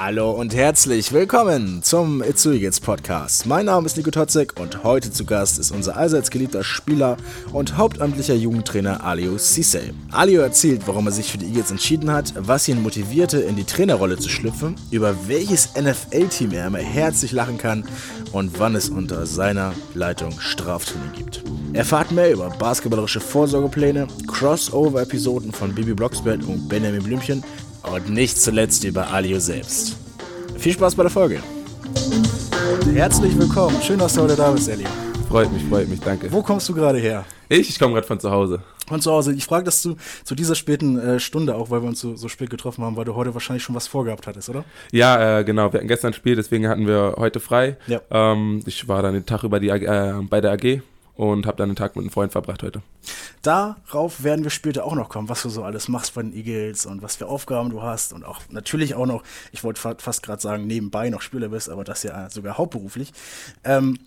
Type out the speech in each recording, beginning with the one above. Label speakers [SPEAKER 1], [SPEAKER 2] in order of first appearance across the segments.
[SPEAKER 1] Hallo und herzlich willkommen zum Itzuigits Podcast. Mein Name ist Nico Totzek und heute zu Gast ist unser allseits geliebter Spieler und hauptamtlicher Jugendtrainer Alio Sisei. Alio erzählt, warum er sich für die Eagles entschieden hat, was ihn motivierte, in die Trainerrolle zu schlüpfen, über welches NFL-Team er immer herzlich lachen kann und wann es unter seiner Leitung Straftraining gibt. Erfahrt mehr über basketballerische Vorsorgepläne, Crossover-Episoden von Bibi Blocksberg und Benjamin Blümchen und nicht zuletzt über Alio selbst. Viel Spaß bei der Folge. Herzlich willkommen. Schön, dass du heute da bist, Elio.
[SPEAKER 2] Freut mich, freut mich, danke.
[SPEAKER 1] Wo kommst du gerade her?
[SPEAKER 2] Ich, ich komme gerade von zu Hause.
[SPEAKER 1] Von zu Hause. Ich frage das zu, zu dieser späten äh, Stunde auch, weil wir uns so, so spät getroffen haben, weil du heute wahrscheinlich schon was vorgehabt hattest, oder?
[SPEAKER 2] Ja, äh, genau. Wir hatten gestern ein Spiel, deswegen hatten wir heute frei.
[SPEAKER 1] Ja.
[SPEAKER 2] Ähm, ich war dann den Tag über die, äh, bei der AG und habe dann einen Tag mit einem Freund verbracht heute.
[SPEAKER 1] Darauf werden wir später auch noch kommen, was du so alles machst bei den Eagles und was für Aufgaben du hast und auch natürlich auch noch, ich wollte fa fast gerade sagen, nebenbei noch Spieler bist, aber das ja sogar hauptberuflich. Ähm,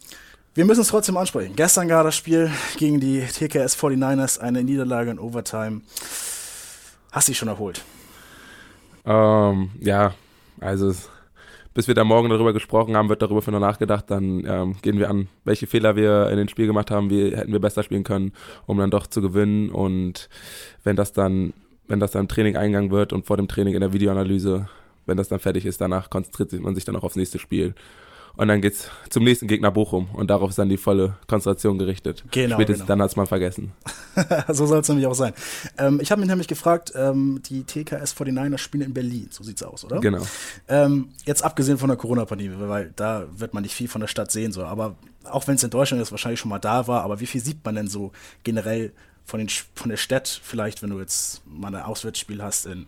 [SPEAKER 1] wir müssen es trotzdem ansprechen. Gestern gar das Spiel gegen die TKS 49ers, eine Niederlage in Overtime. Hast dich schon erholt?
[SPEAKER 2] Ähm, ja, also bis wir da morgen darüber gesprochen haben, wird darüber für noch nachgedacht, dann ähm, gehen wir an, welche Fehler wir in den Spiel gemacht haben, wie hätten wir besser spielen können, um dann doch zu gewinnen. Und wenn das dann, wenn das dann im Training eingegangen wird und vor dem Training in der Videoanalyse, wenn das dann fertig ist, danach konzentriert man sich dann auch aufs nächste Spiel. Und dann geht's zum nächsten Gegner Bochum und darauf ist dann die volle Konzentration gerichtet.
[SPEAKER 1] Genau.
[SPEAKER 2] Spätestens
[SPEAKER 1] genau.
[SPEAKER 2] dann hat's mal vergessen.
[SPEAKER 1] so soll es nämlich auch sein. Ähm, ich habe mich nämlich gefragt, ähm, die TKS 49ers spielen in Berlin, so sieht's aus, oder?
[SPEAKER 2] Genau.
[SPEAKER 1] Ähm, jetzt abgesehen von der Corona-Pandemie, weil da wird man nicht viel von der Stadt sehen, so. Aber auch wenn es in Deutschland jetzt wahrscheinlich schon mal da war, aber wie viel sieht man denn so generell von, den, von der Stadt, vielleicht, wenn du jetzt mal ein Auswärtsspiel hast in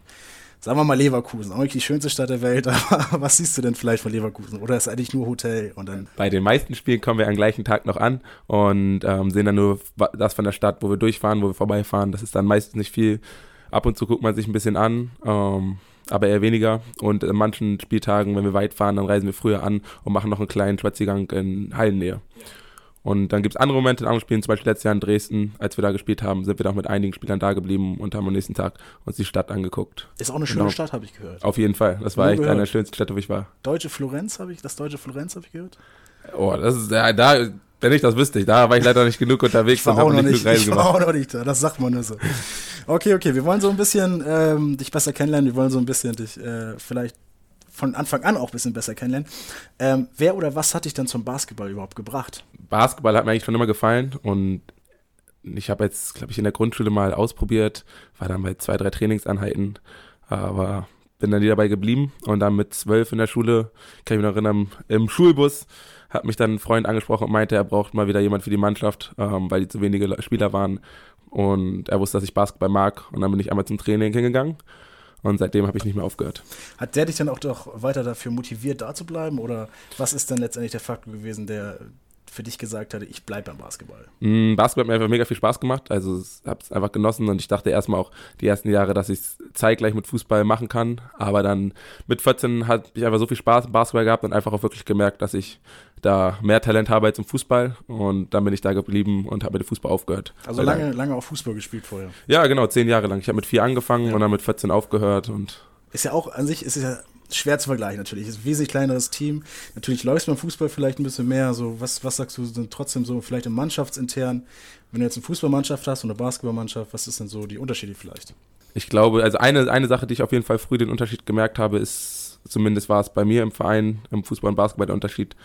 [SPEAKER 1] sagen wir mal Leverkusen, auch nicht die schönste Stadt der Welt, aber was siehst du denn vielleicht von Leverkusen? Oder ist eigentlich nur Hotel und dann.
[SPEAKER 2] Bei den meisten Spielen kommen wir am gleichen Tag noch an und ähm, sehen dann nur das von der Stadt, wo wir durchfahren, wo wir vorbeifahren. Das ist dann meistens nicht viel. Ab und zu guckt man sich ein bisschen an, ähm, aber eher weniger. Und in manchen Spieltagen, wenn wir weit fahren, dann reisen wir früher an und machen noch einen kleinen Spaziergang in Hallennähe. Und dann gibt es andere Momente in anderen Spielen, zum Beispiel letztes Jahr in Dresden, als wir da gespielt haben, sind wir auch mit einigen Spielern da geblieben und haben am nächsten Tag uns die Stadt angeguckt.
[SPEAKER 1] Ist auch eine schöne
[SPEAKER 2] Genau.
[SPEAKER 1] Stadt, habe ich gehört.
[SPEAKER 2] Auf jeden Fall. Das war echt
[SPEAKER 1] gehört.
[SPEAKER 2] eine der schönsten Städte, wo ich war.
[SPEAKER 1] Deutsche Florenz habe ich, das deutsche Florenz habe ich gehört.
[SPEAKER 2] Oh, das ist, ja, da, wenn ich das wüsste ich, da war ich leider nicht genug unterwegs und habe nicht
[SPEAKER 1] nicht,
[SPEAKER 2] genug Reisen
[SPEAKER 1] ich war
[SPEAKER 2] gemacht.
[SPEAKER 1] auch noch nicht da, das sagt man nur so. Okay, okay, wir wollen so ein bisschen ähm, dich besser kennenlernen, wir wollen so ein bisschen dich äh, vielleicht von Anfang an auch ein bisschen besser kennenlernen. Ähm, wer oder was hat dich dann zum Basketball überhaupt gebracht?
[SPEAKER 2] Basketball hat mir eigentlich schon immer gefallen und ich habe jetzt, glaube ich, in der Grundschule mal ausprobiert, war dann bei zwei, drei Trainingseinheiten, aber bin dann nie dabei geblieben und dann mit zwölf in der Schule, kann ich mich noch erinnern, im Schulbus hat mich dann ein Freund angesprochen und meinte, er braucht mal wieder jemand für die Mannschaft, ähm, weil die zu wenige Le- Spieler waren und er wusste, dass ich Basketball mag und dann bin ich einmal zum Training hingegangen und seitdem habe ich nicht mehr aufgehört.
[SPEAKER 1] Hat der dich dann auch doch weiter dafür motiviert, da zu bleiben? Oder was ist dann letztendlich der Faktor gewesen, der für dich gesagt hatte, ich bleibe beim Basketball?
[SPEAKER 2] Mm, Basketball hat mir einfach mega viel Spaß gemacht. Also ich habe es einfach genossen und ich dachte erstmal auch die ersten Jahre, dass ich es zeitgleich mit Fußball machen kann. Aber dann mit 14 hatte ich einfach so viel Spaß im Basketball gehabt und einfach auch wirklich gemerkt, dass ich da mehr Talent habe als im Fußball. Und dann bin ich da geblieben und habe mit dem Fußball aufgehört.
[SPEAKER 1] Also
[SPEAKER 2] Weil
[SPEAKER 1] lange, lange auch Fußball gespielt vorher.
[SPEAKER 2] Ja, genau, zehn Jahre lang. Ich habe mit vier angefangen
[SPEAKER 1] Ja.
[SPEAKER 2] und dann mit 14 aufgehört und
[SPEAKER 1] Ist ja auch an sich, ist ja schwer zu vergleichen natürlich. Ist ein wesentlich kleineres Team. Natürlich läufst du beim Fußball vielleicht ein bisschen mehr. So, was, was sagst du denn trotzdem so, vielleicht im Mannschaftsintern, wenn du jetzt eine Fußballmannschaft hast und eine Basketballmannschaft, was ist denn so die Unterschiede vielleicht?
[SPEAKER 2] Ich glaube, also eine, eine Sache, die ich auf jeden Fall früh den Unterschied gemerkt habe, ist, zumindest war es bei mir im Verein, im Fußball und Basketball der Unterschied,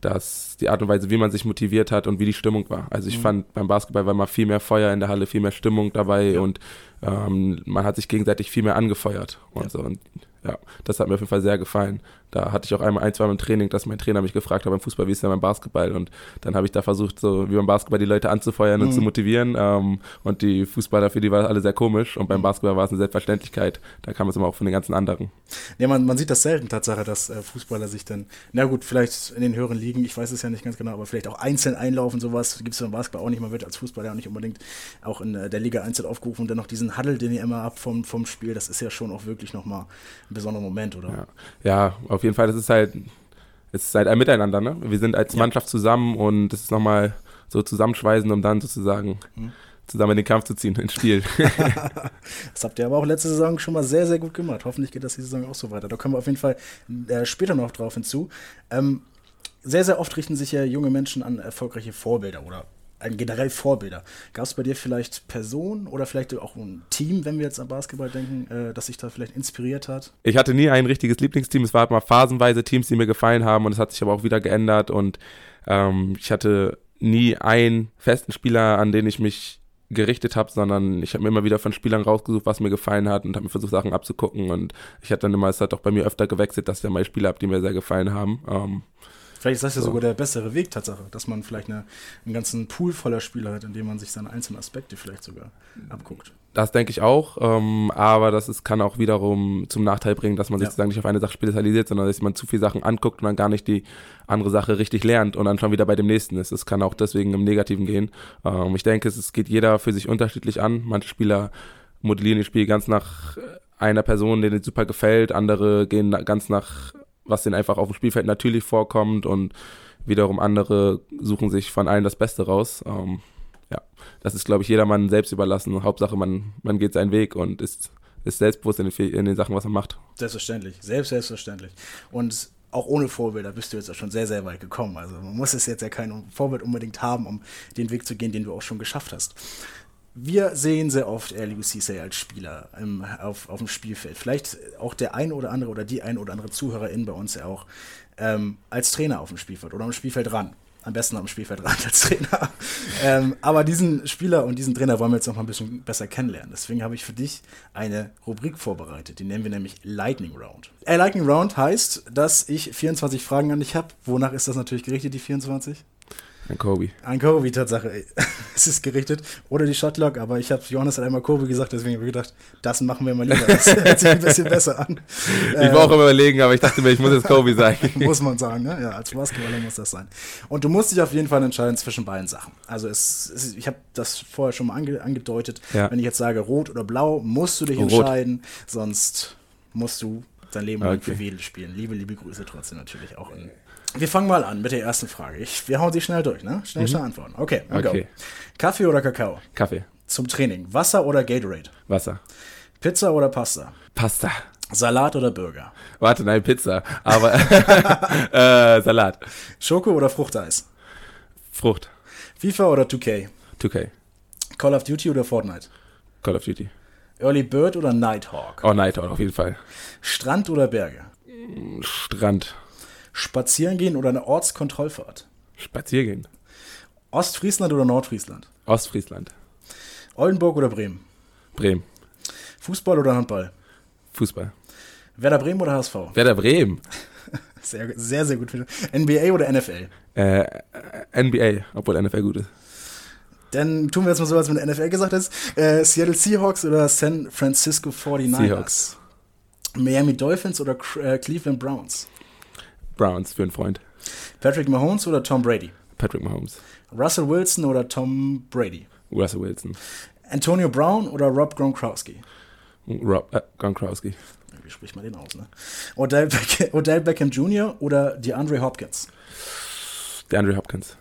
[SPEAKER 2] dass die Art und Weise, wie man sich motiviert hat und wie die Stimmung war. Also ich
[SPEAKER 1] Mhm.
[SPEAKER 2] fand, beim Basketball war mal viel mehr Feuer in der Halle, viel mehr Stimmung dabei
[SPEAKER 1] Ja.
[SPEAKER 2] und ähm, man hat sich gegenseitig viel mehr angefeuert und
[SPEAKER 1] Ja.
[SPEAKER 2] so. Und ja, das hat mir auf jeden Fall sehr gefallen. Da hatte ich auch einmal ein, zwei Mal im Training, dass mein Trainer mich gefragt hat beim Fußball, wie ist denn beim Basketball? Und dann habe ich da versucht, so wie beim Basketball die Leute anzufeuern und
[SPEAKER 1] Mhm.
[SPEAKER 2] zu motivieren. Ähm, und die Fußballer, für die war das alle sehr komisch. Und beim
[SPEAKER 1] Mhm.
[SPEAKER 2] Basketball war es eine Selbstverständlichkeit. Da kam es immer auch von den ganzen anderen.
[SPEAKER 1] Ja, man, man sieht das selten, Tatsache, dass äh, Fußballer sich dann, na gut, vielleicht in den höheren Ligen, ich weiß es ja nicht ganz genau, aber vielleicht auch einzeln einlaufen, sowas gibt es beim Basketball auch nicht. Man wird als Fußballer auch nicht unbedingt auch in äh, der Liga einzeln aufgerufen und dann noch diesen Huddle, den ihr immer habt vom, vom Spiel, das ist ja schon auch wirklich nochmal ein besonderer Moment, oder?
[SPEAKER 2] Ja. ja, auf jeden Fall, das ist halt, es ist halt ein Miteinander, ne? Wir sind als
[SPEAKER 1] Ja.
[SPEAKER 2] Mannschaft zusammen und es ist nochmal so zusammenschweißen, um dann sozusagen
[SPEAKER 1] Mhm.
[SPEAKER 2] zusammen in den Kampf zu ziehen, ins Spiel.
[SPEAKER 1] das habt ihr aber auch letzte Saison schon mal sehr, sehr gut gemacht. Hoffentlich geht das die Saison auch so weiter. Da kommen wir auf jeden Fall äh, später noch drauf hinzu. Ähm, sehr, sehr oft richten sich ja junge Menschen an erfolgreiche Vorbilder oder generell Vorbilder. Gab es bei dir vielleicht Personen oder vielleicht auch ein Team, wenn wir jetzt an Basketball denken, äh, das sich da vielleicht inspiriert hat?
[SPEAKER 2] Ich hatte nie ein richtiges Lieblingsteam. Es waren mal phasenweise Teams, die mir gefallen haben und es hat sich aber auch wieder geändert und ähm, ich hatte nie einen festen Spieler, an den ich mich gerichtet habe, sondern ich habe mir immer wieder von Spielern rausgesucht, was mir gefallen hat und habe mir versucht, Sachen abzugucken. Und ich hatte dann immer, es hat auch bei mir öfter gewechselt, dass ich dann mal Spieler habe, die mir sehr gefallen haben. Ähm,
[SPEAKER 1] Vielleicht ist das ja so. sogar der bessere Weg, Tatsache, dass man vielleicht eine, einen ganzen Pool voller Spieler hat, in dem man sich seine einzelnen Aspekte vielleicht sogar abguckt.
[SPEAKER 2] Das denke ich auch, ähm, aber das ist, kann auch wiederum zum Nachteil bringen, dass man sich ja. sozusagen nicht auf eine Sache spezialisiert, sondern dass man zu viele Sachen anguckt und dann gar nicht die andere Sache richtig lernt und dann schon wieder bei dem nächsten ist. Es kann auch deswegen im Negativen gehen. Ähm, ich denke, es, es geht jeder für sich unterschiedlich an. Manche Spieler modellieren ihr Spiel ganz nach einer Person, denen es super gefällt, andere gehen ganz nach was denen einfach auf dem Spielfeld natürlich vorkommt und wiederum andere suchen sich von allen das Beste raus. Ähm, ja, das ist, glaube ich, jedermann selbst überlassen. Hauptsache, man, man geht seinen Weg und ist, ist selbstbewusst in den, in den Sachen, was man macht.
[SPEAKER 1] Selbstverständlich, selbst selbstverständlich. Und auch ohne Vorbilder bist du jetzt auch schon sehr, sehr weit gekommen. Also man muss es jetzt ja kein Vorbild unbedingt haben, um den Weg zu gehen, den du auch schon geschafft hast wir sehen sehr oft Aliou Cisse als Spieler im, auf, auf dem Spielfeld. Vielleicht auch der ein oder andere oder die ein oder andere Zuhörerin bei uns ja auch ähm, als Trainer auf dem Spielfeld oder am Spielfeld ran. Am besten am Spielfeld ran als Trainer. ähm, aber diesen Spieler und diesen Trainer wollen wir jetzt noch mal ein bisschen besser kennenlernen. Deswegen habe ich für dich eine Rubrik vorbereitet. Die nennen wir nämlich Lightning Round. Äh, Lightning Round heißt, dass ich 24 Fragen an dich habe. Wonach ist das natürlich gerichtet, die 24?
[SPEAKER 2] An Kobe.
[SPEAKER 1] An Kobe, Tatsache. es ist gerichtet. Oder die Shotlock, aber ich habe Johannes hat einmal Kobe gesagt, deswegen habe ich gedacht, das machen wir mal lieber. Das hört sich ein bisschen besser an.
[SPEAKER 2] Ich war auch immer überlegen, aber ich dachte mir, ich muss jetzt Kobe sagen.
[SPEAKER 1] muss man sagen, ne? Ja, als Basketballer muss das sein. Und du musst dich auf jeden Fall entscheiden zwischen beiden Sachen. Also es, es ich habe das vorher schon mal ange, angedeutet. Ja. Wenn ich jetzt sage rot oder blau, musst du dich rot. entscheiden, sonst musst du dein Leben lang okay. für Wedel spielen. Liebe, liebe Grüße trotzdem natürlich auch in wir fangen mal an mit der ersten Frage. Ich, wir hauen sie schnell durch, ne? Schnell, mhm. schnell antworten. Okay, okay. Go. Kaffee oder Kakao?
[SPEAKER 2] Kaffee.
[SPEAKER 1] Zum Training. Wasser oder Gatorade?
[SPEAKER 2] Wasser.
[SPEAKER 1] Pizza oder Pasta?
[SPEAKER 2] Pasta.
[SPEAKER 1] Salat oder Burger?
[SPEAKER 2] Warte, nein, Pizza. Aber äh, Salat.
[SPEAKER 1] Schoko oder Fruchteis?
[SPEAKER 2] Frucht.
[SPEAKER 1] FIFA oder 2K?
[SPEAKER 2] 2K.
[SPEAKER 1] Call of Duty oder Fortnite?
[SPEAKER 2] Call of Duty.
[SPEAKER 1] Early Bird oder Nighthawk?
[SPEAKER 2] Oh, Nighthawk, auf jeden Fall.
[SPEAKER 1] Strand oder Berge?
[SPEAKER 2] Strand.
[SPEAKER 1] Spazieren gehen oder eine Ortskontrollfahrt?
[SPEAKER 2] Spazieren gehen.
[SPEAKER 1] Ostfriesland oder Nordfriesland?
[SPEAKER 2] Ostfriesland.
[SPEAKER 1] Oldenburg oder Bremen?
[SPEAKER 2] Bremen.
[SPEAKER 1] Fußball oder Handball?
[SPEAKER 2] Fußball.
[SPEAKER 1] Werder Bremen oder HSV?
[SPEAKER 2] Werder Bremen.
[SPEAKER 1] Sehr, sehr, sehr gut. NBA oder NFL?
[SPEAKER 2] Äh, NBA, obwohl NFL gut ist.
[SPEAKER 1] Dann tun wir jetzt mal so, als wenn NFL gesagt ist. Äh, Seattle Seahawks oder San Francisco 49ers? Seahawks. Miami Dolphins oder äh, Cleveland Browns?
[SPEAKER 2] Browns für einen Freund.
[SPEAKER 1] Patrick Mahomes oder Tom Brady?
[SPEAKER 2] Patrick Mahomes.
[SPEAKER 1] Russell Wilson oder Tom Brady?
[SPEAKER 2] Russell Wilson.
[SPEAKER 1] Antonio Brown oder Rob Gronkowski?
[SPEAKER 2] Rob äh, Gronkowski.
[SPEAKER 1] Wie spricht man den aus, ne? Odell, Beck Odell Beckham Jr. oder DeAndre Hopkins?
[SPEAKER 2] DeAndre Hopkins.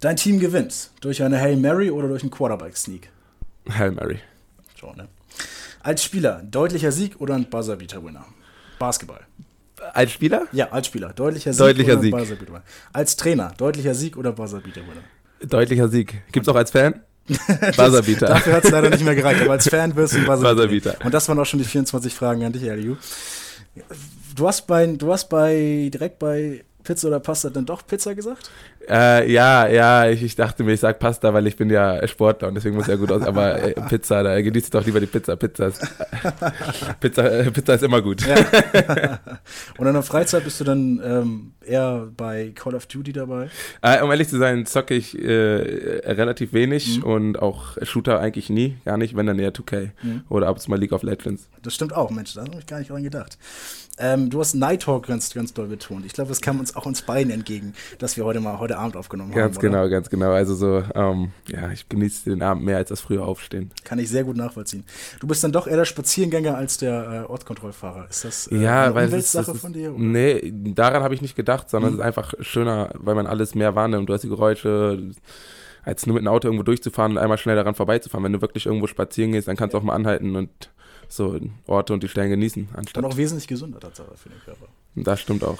[SPEAKER 1] Dein Team gewinnt durch eine Hail Mary oder durch einen Quarterback-Sneak?
[SPEAKER 2] Hail Mary.
[SPEAKER 1] Schon, ne? Als Spieler, deutlicher Sieg oder ein Buzzer-Beater-Winner? Basketball.
[SPEAKER 2] Als Spieler?
[SPEAKER 1] Ja, als Spieler. Deutlicher
[SPEAKER 2] Sieg deutlicher oder Sieg.
[SPEAKER 1] Als Trainer, deutlicher Sieg oder Buzzerbeater?
[SPEAKER 2] Deutlicher Sieg. Gibt's auch als Fan? Buzzerbeater.
[SPEAKER 1] Dafür hat es leider nicht mehr gereicht, aber als Fan wirst du Buzzerbeater. Buzzerbeater. Und das waren auch schon die 24 Fragen an dich, Eliu. Du hast bei, du hast bei, direkt bei Pizza oder Pasta dann doch Pizza gesagt?
[SPEAKER 2] Äh, ja, ja, ich, ich, dachte mir, ich sag Pasta, weil ich bin ja Sportler und deswegen muss ja gut aus. Aber äh, Pizza, da genießt doch lieber die Pizza. Pizza ist, Pizza, äh, Pizza ist immer gut. Ja.
[SPEAKER 1] und in der Freizeit bist du dann ähm, eher bei Call of Duty dabei?
[SPEAKER 2] Äh, um ehrlich zu sein, zocke ich äh, relativ wenig mhm. und auch Shooter eigentlich nie, gar nicht, wenn dann eher 2K mhm. oder ab und zu mal League of Legends.
[SPEAKER 1] Das stimmt auch, Mensch, da habe ich gar nicht dran gedacht. Ähm, du hast Nighthawk ganz, ganz doll betont. Ich glaube, es kam uns auch uns beiden entgegen, dass wir heute mal heute Abend aufgenommen
[SPEAKER 2] ganz
[SPEAKER 1] haben.
[SPEAKER 2] Ganz genau, ganz genau. Also so, ähm, ja, ich genieße den Abend mehr als das frühe Aufstehen.
[SPEAKER 1] Kann ich sehr gut nachvollziehen. Du bist dann doch eher der Spaziergänger als der äh, Ortskontrollfahrer. Ist das
[SPEAKER 2] äh, ja, eine
[SPEAKER 1] Umweltsache von dir?
[SPEAKER 2] Oder? Nee, daran habe ich nicht gedacht, sondern mhm. es ist einfach schöner, weil man alles mehr wahrnimmt. Du hast die Geräusche, als nur mit einem Auto irgendwo durchzufahren und einmal schnell daran vorbeizufahren. Wenn du wirklich irgendwo spazieren gehst, dann kannst du auch mal anhalten und so Orte und die Stellen genießen.
[SPEAKER 1] Anstatt und auch wesentlich gesünder Tatsache für den Körper.
[SPEAKER 2] Das stimmt auch.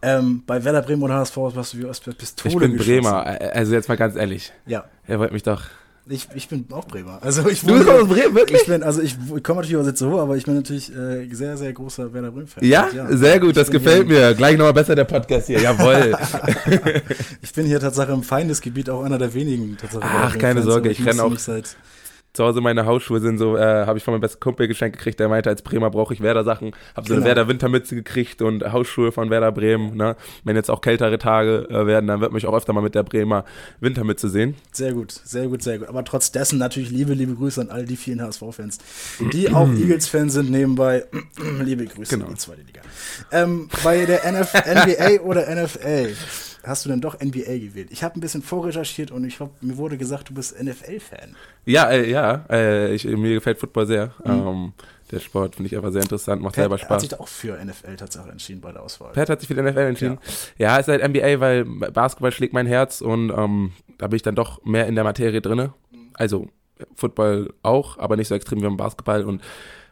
[SPEAKER 1] Ähm, bei Werder Bremen oder HSV warst du wie aus Pistole
[SPEAKER 2] Ich bin Bremer, also jetzt mal ganz ehrlich.
[SPEAKER 1] Ja.
[SPEAKER 2] Er wollte mich doch
[SPEAKER 1] ich, ich bin auch Bremer. Also ich
[SPEAKER 2] du bist aus Bremen, wirklich?
[SPEAKER 1] Ich bin, also ich, ich komme natürlich aus Itzehoe, aber ich bin natürlich äh, sehr, sehr großer Werder Bremen-Fan.
[SPEAKER 2] Ja? ja? sehr gut, das gefällt mir. Gleich nochmal besser der Podcast hier, jawohl.
[SPEAKER 1] ich bin hier tatsächlich im Feindesgebiet auch einer der wenigen.
[SPEAKER 2] Ach, keine Sorge, ich renne auch seit zu Hause meine Hausschuhe sind so, äh, habe ich von meinem besten Kumpel geschenkt gekriegt, der meinte, als Bremer brauche ich Werder-Sachen. Habe so genau. eine Werder-Wintermütze gekriegt und Hausschuhe von Werder Bremen. Ne? Wenn jetzt auch kältere Tage äh, werden, dann wird mich auch öfter mal mit der Bremer Wintermütze sehen.
[SPEAKER 1] Sehr gut, sehr gut, sehr gut. Aber trotz dessen natürlich liebe, liebe Grüße an all die vielen HSV-Fans, die auch Eagles-Fans sind nebenbei. liebe Grüße
[SPEAKER 2] genau.
[SPEAKER 1] in die zweite Liga. Ähm, bei der NF NBA oder NFL hast du dann doch NBA gewählt. Ich habe ein bisschen vorrecherchiert und ich hab, mir wurde gesagt, du bist NFL-Fan.
[SPEAKER 2] Ja, äh, ja, äh, ich, mir gefällt Football sehr. Mhm. Ähm, der Sport finde ich einfach sehr interessant, macht
[SPEAKER 1] Pat
[SPEAKER 2] selber Spaß.
[SPEAKER 1] hat sich auch für NFL tatsächlich entschieden bei der Auswahl.
[SPEAKER 2] Pat hat sich für die NFL entschieden. Ja, ja ist halt NBA, weil Basketball schlägt mein Herz und ähm, da bin ich dann doch mehr in der Materie drin. Also Football auch, aber nicht so extrem wie beim Basketball und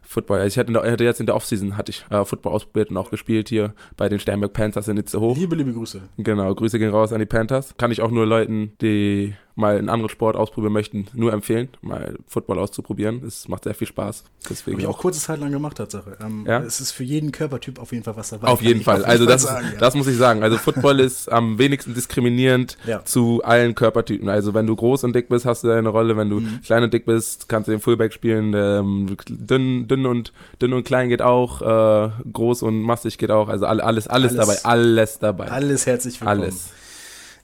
[SPEAKER 2] Football. Also ich hatte, hatte, jetzt in der Offseason hatte ich äh, Football ausprobiert und auch gespielt hier bei den Sternberg Panthers in Itzehoe.
[SPEAKER 1] Liebe, liebe Grüße.
[SPEAKER 2] Genau, Grüße gehen raus an die Panthers. Kann ich auch nur Leuten, die mal einen anderen Sport ausprobieren möchten, nur empfehlen, mal Football auszuprobieren. Es macht sehr viel Spaß. Deswegen
[SPEAKER 1] Habe ich auch kurze Zeit lang gemacht, Tatsache. Ähm,
[SPEAKER 2] ja?
[SPEAKER 1] Es ist für jeden Körpertyp auf jeden Fall was dabei.
[SPEAKER 2] Auf jeden Fall. Auf also das, sagen, ja. das muss ich sagen. Also Football ist am wenigsten diskriminierend ja. zu allen Körpertypen. Also wenn du groß und dick bist, hast du deine Rolle. Wenn du mhm. klein und dick bist, kannst du den Fullback spielen. Ähm, dünn, dünn und dünn und klein geht auch. Äh, groß und massig geht auch. Also alles, alles, alles dabei. Alles dabei.
[SPEAKER 1] Alles herzlich willkommen.
[SPEAKER 2] Alles.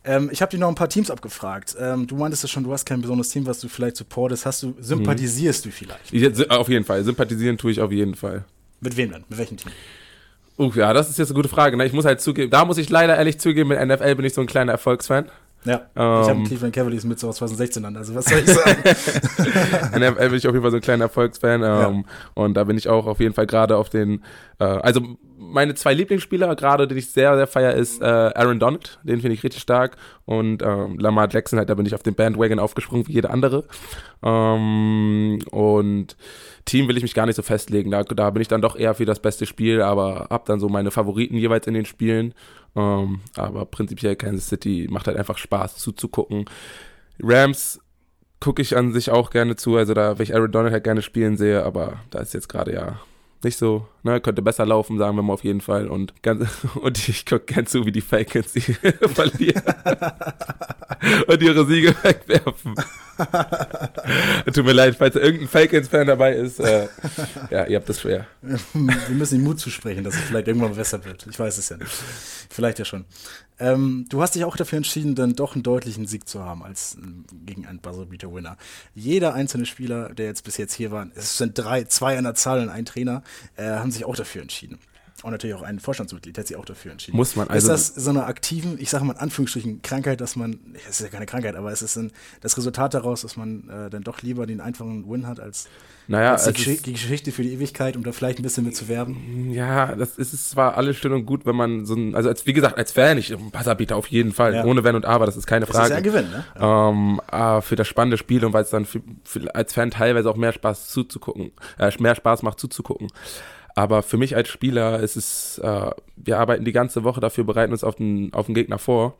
[SPEAKER 1] Ähm, ich habe dir noch ein paar Teams abgefragt. Ähm, du meintest ja schon, du hast kein besonderes Team, was du vielleicht supportest. Hast du, sympathisierst mhm. du vielleicht?
[SPEAKER 2] Ich, auf jeden Fall. Sympathisieren tue ich auf jeden Fall.
[SPEAKER 1] Mit wem denn? Mit welchem Team?
[SPEAKER 2] Uh, ja, das ist jetzt eine gute Frage. Ne? Ich muss halt zugeben, da muss ich leider ehrlich zugeben, mit NFL bin ich so ein kleiner Erfolgsfan.
[SPEAKER 1] Ja, ähm, ich habe Cleveland Cavaliers mit so aus 2016 an, also was soll ich sagen?
[SPEAKER 2] NFL bin ich auf jeden Fall so ein kleiner Erfolgsfan ähm, ja. und da bin ich auch auf jeden Fall gerade auf den, äh, also meine zwei Lieblingsspieler gerade, den ich sehr, sehr feier, ist äh, Aaron Donald, den finde ich richtig stark. Und ähm, Lamar Jackson, halt, da bin ich auf den Bandwagon aufgesprungen wie jeder andere. Ähm, und Team will ich mich gar nicht so festlegen, da, da bin ich dann doch eher für das beste Spiel, aber habe dann so meine Favoriten jeweils in den Spielen ähm, aber prinzipiell Kansas City macht halt einfach Spaß zuzugucken. Rams gucke ich an sich auch gerne zu, also da will ich Aaron Donald halt gerne spielen sehe, aber da ist jetzt gerade ja nicht so, ne, könnte besser laufen, sagen wir mal auf jeden Fall. Und, ganz, und ich gucke gern zu, wie die Falcons die verlieren und ihre Siege wegwerfen. Tut mir leid, falls irgendein Falcons-Fan dabei ist. Äh, ja, ihr habt das schwer.
[SPEAKER 1] Wir müssen den Mut zusprechen, dass es vielleicht irgendwann besser wird. Ich weiß es ja nicht. Vielleicht ja schon. Ähm, du hast dich auch dafür entschieden, dann doch einen deutlichen Sieg zu haben als äh, gegen einen Buzzer-Beater-Winner. Jeder einzelne Spieler, der jetzt bis jetzt hier war, es sind drei, zwei an der Zahl und ein Trainer, äh, haben sich auch dafür entschieden. Und natürlich auch ein Vorstandsmitglied hat sich auch dafür entschieden.
[SPEAKER 2] Muss man also.
[SPEAKER 1] Ist das so eine aktiven, ich sage mal in Anführungsstrichen, Krankheit, dass man, es ist ja keine Krankheit, aber es ist ein, das Resultat daraus, dass man äh, dann doch lieber den einfachen Win hat als,
[SPEAKER 2] naja,
[SPEAKER 1] als die, die, Geschichte für die Ewigkeit, um da vielleicht ein bisschen mit zu werben?
[SPEAKER 2] Ja, das ist zwar alles schön und gut, wenn man so ein, also als, wie gesagt, als Fan, ich, ein Passerbieter auf jeden Fall, ja. ohne Wenn und Aber, das ist keine Frage. Das ist
[SPEAKER 1] ja ein Gewinn, ne?
[SPEAKER 2] Ja. Ähm, ah, für das spannende Spiel und weil es dann für, für, als Fan teilweise auch mehr Spaß zuzugucken, äh, mehr Spaß macht zuzugucken. Aber für mich als Spieler ist es, äh, wir arbeiten die ganze Woche dafür, bereiten uns auf den, auf den Gegner vor.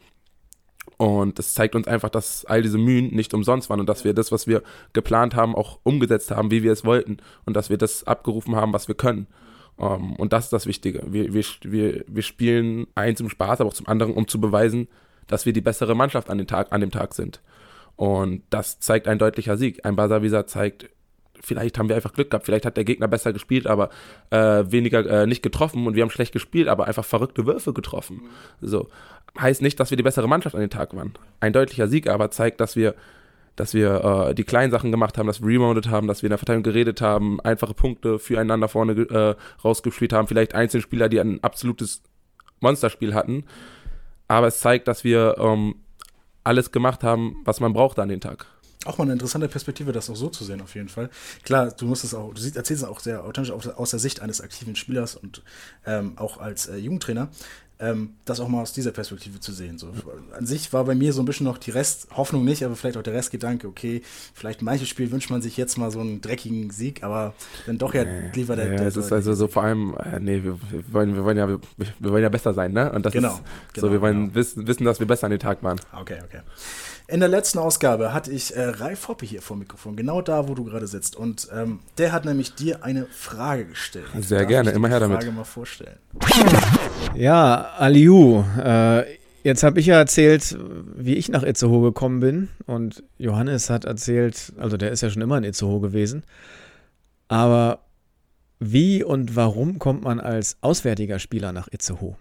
[SPEAKER 2] Und das zeigt uns einfach, dass all diese Mühen nicht umsonst waren und dass wir das, was wir geplant haben, auch umgesetzt haben, wie wir es wollten. Und dass wir das abgerufen haben, was wir können. Um, ähm, und das ist das Wichtige. Wir, wir, wir, wir spielen eins zum Spaß, aber auch zum anderen, um zu beweisen, dass wir die bessere Mannschaft an, den Tag, an dem Tag sind. Und das zeigt ein deutlicher Sieg. Ein Basavisa zeigt, vielleicht haben wir einfach Glück gehabt, vielleicht hat der Gegner besser gespielt, aber äh, weniger äh, nicht getroffen und wir haben schlecht gespielt, aber einfach verrückte Würfe getroffen. So heißt nicht, dass wir die bessere Mannschaft an den Tag waren. Ein deutlicher Sieg aber zeigt, dass wir dass wir äh, die kleinen Sachen gemacht haben, dass wir remounted haben, dass wir in der Verteidigung geredet haben, einfache Punkte füreinander vorne äh, rausgespielt haben, vielleicht einzelne Spieler, die ein absolutes Monsterspiel hatten. Aber es zeigt, dass wir ähm, alles gemacht haben, was man brauchte an den Tag.
[SPEAKER 1] Auch mal eine interessante Perspektive, das auch so zu sehen, auf jeden Fall. Klar, du musst es auch, du erzählst es auch sehr authentisch aus der Sicht eines aktiven Spielers und ähm, auch als äh, Jugendtrainer. Ähm, das auch mal aus dieser Perspektive zu sehen. So, an sich war bei mir so ein bisschen noch die Rest, Hoffnung nicht, aber vielleicht auch der Restgedanke, okay, vielleicht manches Spiel wünscht man sich jetzt mal so einen dreckigen Sieg, aber dann doch ja nee, lieber der.
[SPEAKER 2] Ja, der es ist also so vor allem, äh, nee, wir, wir, wollen, wir, wollen ja, wir, wir, wollen ja besser sein, ne? Und das genau, ist genau, so, wir wollen genau. wissen, wissen, dass wir besser an den Tag waren.
[SPEAKER 1] Okay, okay. In der letzten Ausgabe hatte ich äh, Ralf Hoppe hier vor dem Mikrofon, genau da, wo du gerade sitzt. Und ähm, der hat nämlich dir eine Frage gestellt.
[SPEAKER 2] Sehr Darf gerne, immer her damit.
[SPEAKER 1] Frage mal vorstellen.
[SPEAKER 3] Ja, Aliu, äh, jetzt habe ich ja erzählt, wie ich nach Itzehoe gekommen bin. Und Johannes hat erzählt, also der ist ja schon immer in Itzehoe gewesen. Aber wie und warum kommt man als auswärtiger Spieler nach Itzehoe?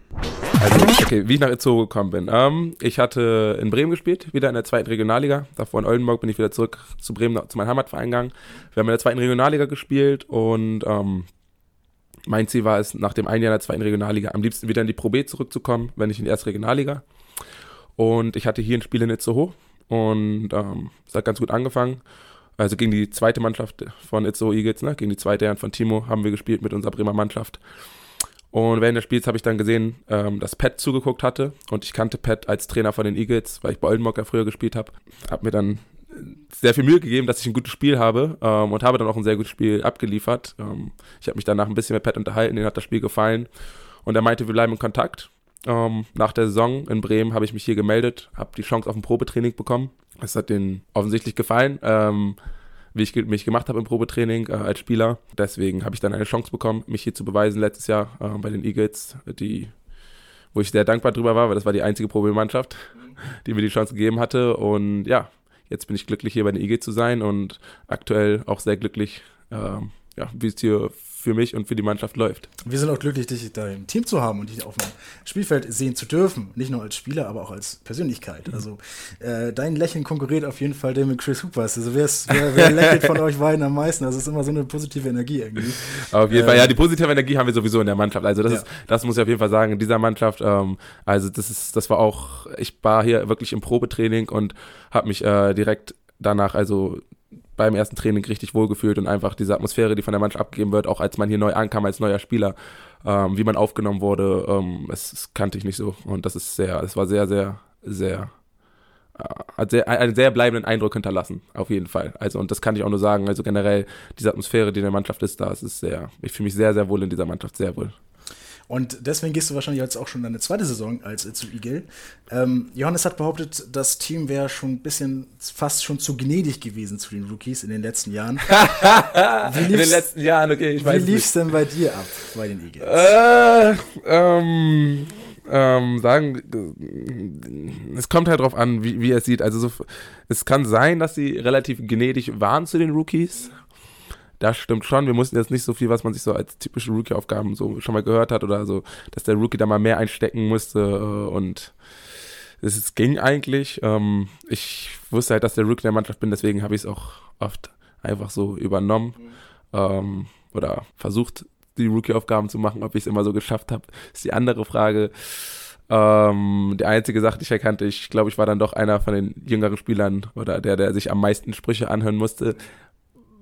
[SPEAKER 2] Also, okay, wie ich nach Itzehoe gekommen bin. Ähm, ich hatte in Bremen gespielt, wieder in der zweiten Regionalliga. Davor in Oldenburg bin ich wieder zurück zu Bremen, zu meinem Heimatverein gegangen. Wir haben in der zweiten Regionalliga gespielt und ähm, mein Ziel war es, nach dem einen Jahr in der zweiten Regionalliga am liebsten wieder in die Pro B zurückzukommen, wenn nicht in die erste Regionalliga. Und ich hatte hier ein Spiel in Itzehoe und ähm, es hat ganz gut angefangen. Also gegen die zweite Mannschaft von Itzehoe Eagles, ne? gegen die zweite Herren von Timo haben wir gespielt mit unserer Bremer Mannschaft. Und während des Spiels habe ich dann gesehen, ähm, dass Pat zugeguckt hatte. Und ich kannte Pat als Trainer von den Eagles, weil ich bei Oldenburg ja früher gespielt habe. Habe mir dann sehr viel Mühe gegeben, dass ich ein gutes Spiel habe ähm, und habe dann auch ein sehr gutes Spiel abgeliefert. Ähm, ich habe mich danach ein bisschen mit Pat unterhalten, denen hat das Spiel gefallen. Und er meinte, wir bleiben in Kontakt. Ähm, nach der Saison in Bremen habe ich mich hier gemeldet, habe die Chance auf ein Probetraining bekommen. Es hat denen offensichtlich gefallen. Ähm, wie ich mich gemacht habe im Probetraining äh, als Spieler. Deswegen habe ich dann eine Chance bekommen, mich hier zu beweisen letztes Jahr äh, bei den Eagles, die, wo ich sehr dankbar drüber war, weil das war die einzige Probemannschaft, die mir die Chance gegeben hatte. Und ja, jetzt bin ich glücklich, hier bei den Eagles zu sein und aktuell auch sehr glücklich, äh, ja, wie es hier für mich und für die Mannschaft läuft.
[SPEAKER 1] Wir sind auch glücklich, dich da im Team zu haben und dich auf dem Spielfeld sehen zu dürfen. Nicht nur als Spieler, aber auch als Persönlichkeit. Mhm. Also äh, dein Lächeln konkurriert auf jeden Fall dem mit Chris Hoopers. Also wer, wer lächelt von euch beiden am meisten? Das ist immer so eine positive Energie irgendwie.
[SPEAKER 2] Auf jeden äh, Fall, ja, die positive Energie haben wir sowieso in der Mannschaft. Also das ja. ist, das muss ich auf jeden Fall sagen, in dieser Mannschaft, ähm, also das ist, das war auch, ich war hier wirklich im Probetraining und habe mich äh, direkt danach, also beim ersten Training richtig wohlgefühlt und einfach diese Atmosphäre, die von der Mannschaft abgegeben wird, auch als man hier neu ankam als neuer Spieler, ähm, wie man aufgenommen wurde, ähm, das, das, kannte ich nicht so. Und das ist sehr, es war sehr, sehr, sehr, äh, hat sehr, einen sehr bleibenden Eindruck hinterlassen, auf jeden Fall. Also, und das kann ich auch nur sagen. Also generell, diese Atmosphäre, die in der Mannschaft ist, da, es ist sehr, ich fühle mich sehr, sehr wohl in dieser Mannschaft, sehr wohl.
[SPEAKER 1] Und deswegen gehst du wahrscheinlich jetzt auch schon deine zweite Saison als äh, zu Igel. Ähm, Johannes hat behauptet, das Team wäre schon ein bisschen fast schon zu gnädig gewesen zu den Rookies in den letzten Jahren.
[SPEAKER 2] in den letzten Jahren, okay,
[SPEAKER 1] ich weiß Wie lief es denn bei dir ab bei den Eagles?
[SPEAKER 2] Äh, ähm, ähm, sagen, es kommt halt drauf an, wie, wie er es sieht. Also so, es kann sein, dass sie relativ gnädig waren zu den Rookies das stimmt schon. Wir mussten jetzt nicht so viel, was man sich so als typische Rookie-Aufgaben so schon mal gehört hat oder so, dass der Rookie da mal mehr einstecken musste äh, und es ging eigentlich. Ähm, ich wusste halt, dass der Rookie der Mannschaft bin, deswegen habe ich es auch oft einfach so übernommen mhm. oder versucht, die Rookie-Aufgaben zu machen. Ob ich es immer so geschafft habe, ist die andere Frage. Ähm, die einzige Sache, die ich erkannte, ich glaube, ich war dann doch einer von den jüngeren Spielern oder der, der sich am meisten Sprüche anhören musste,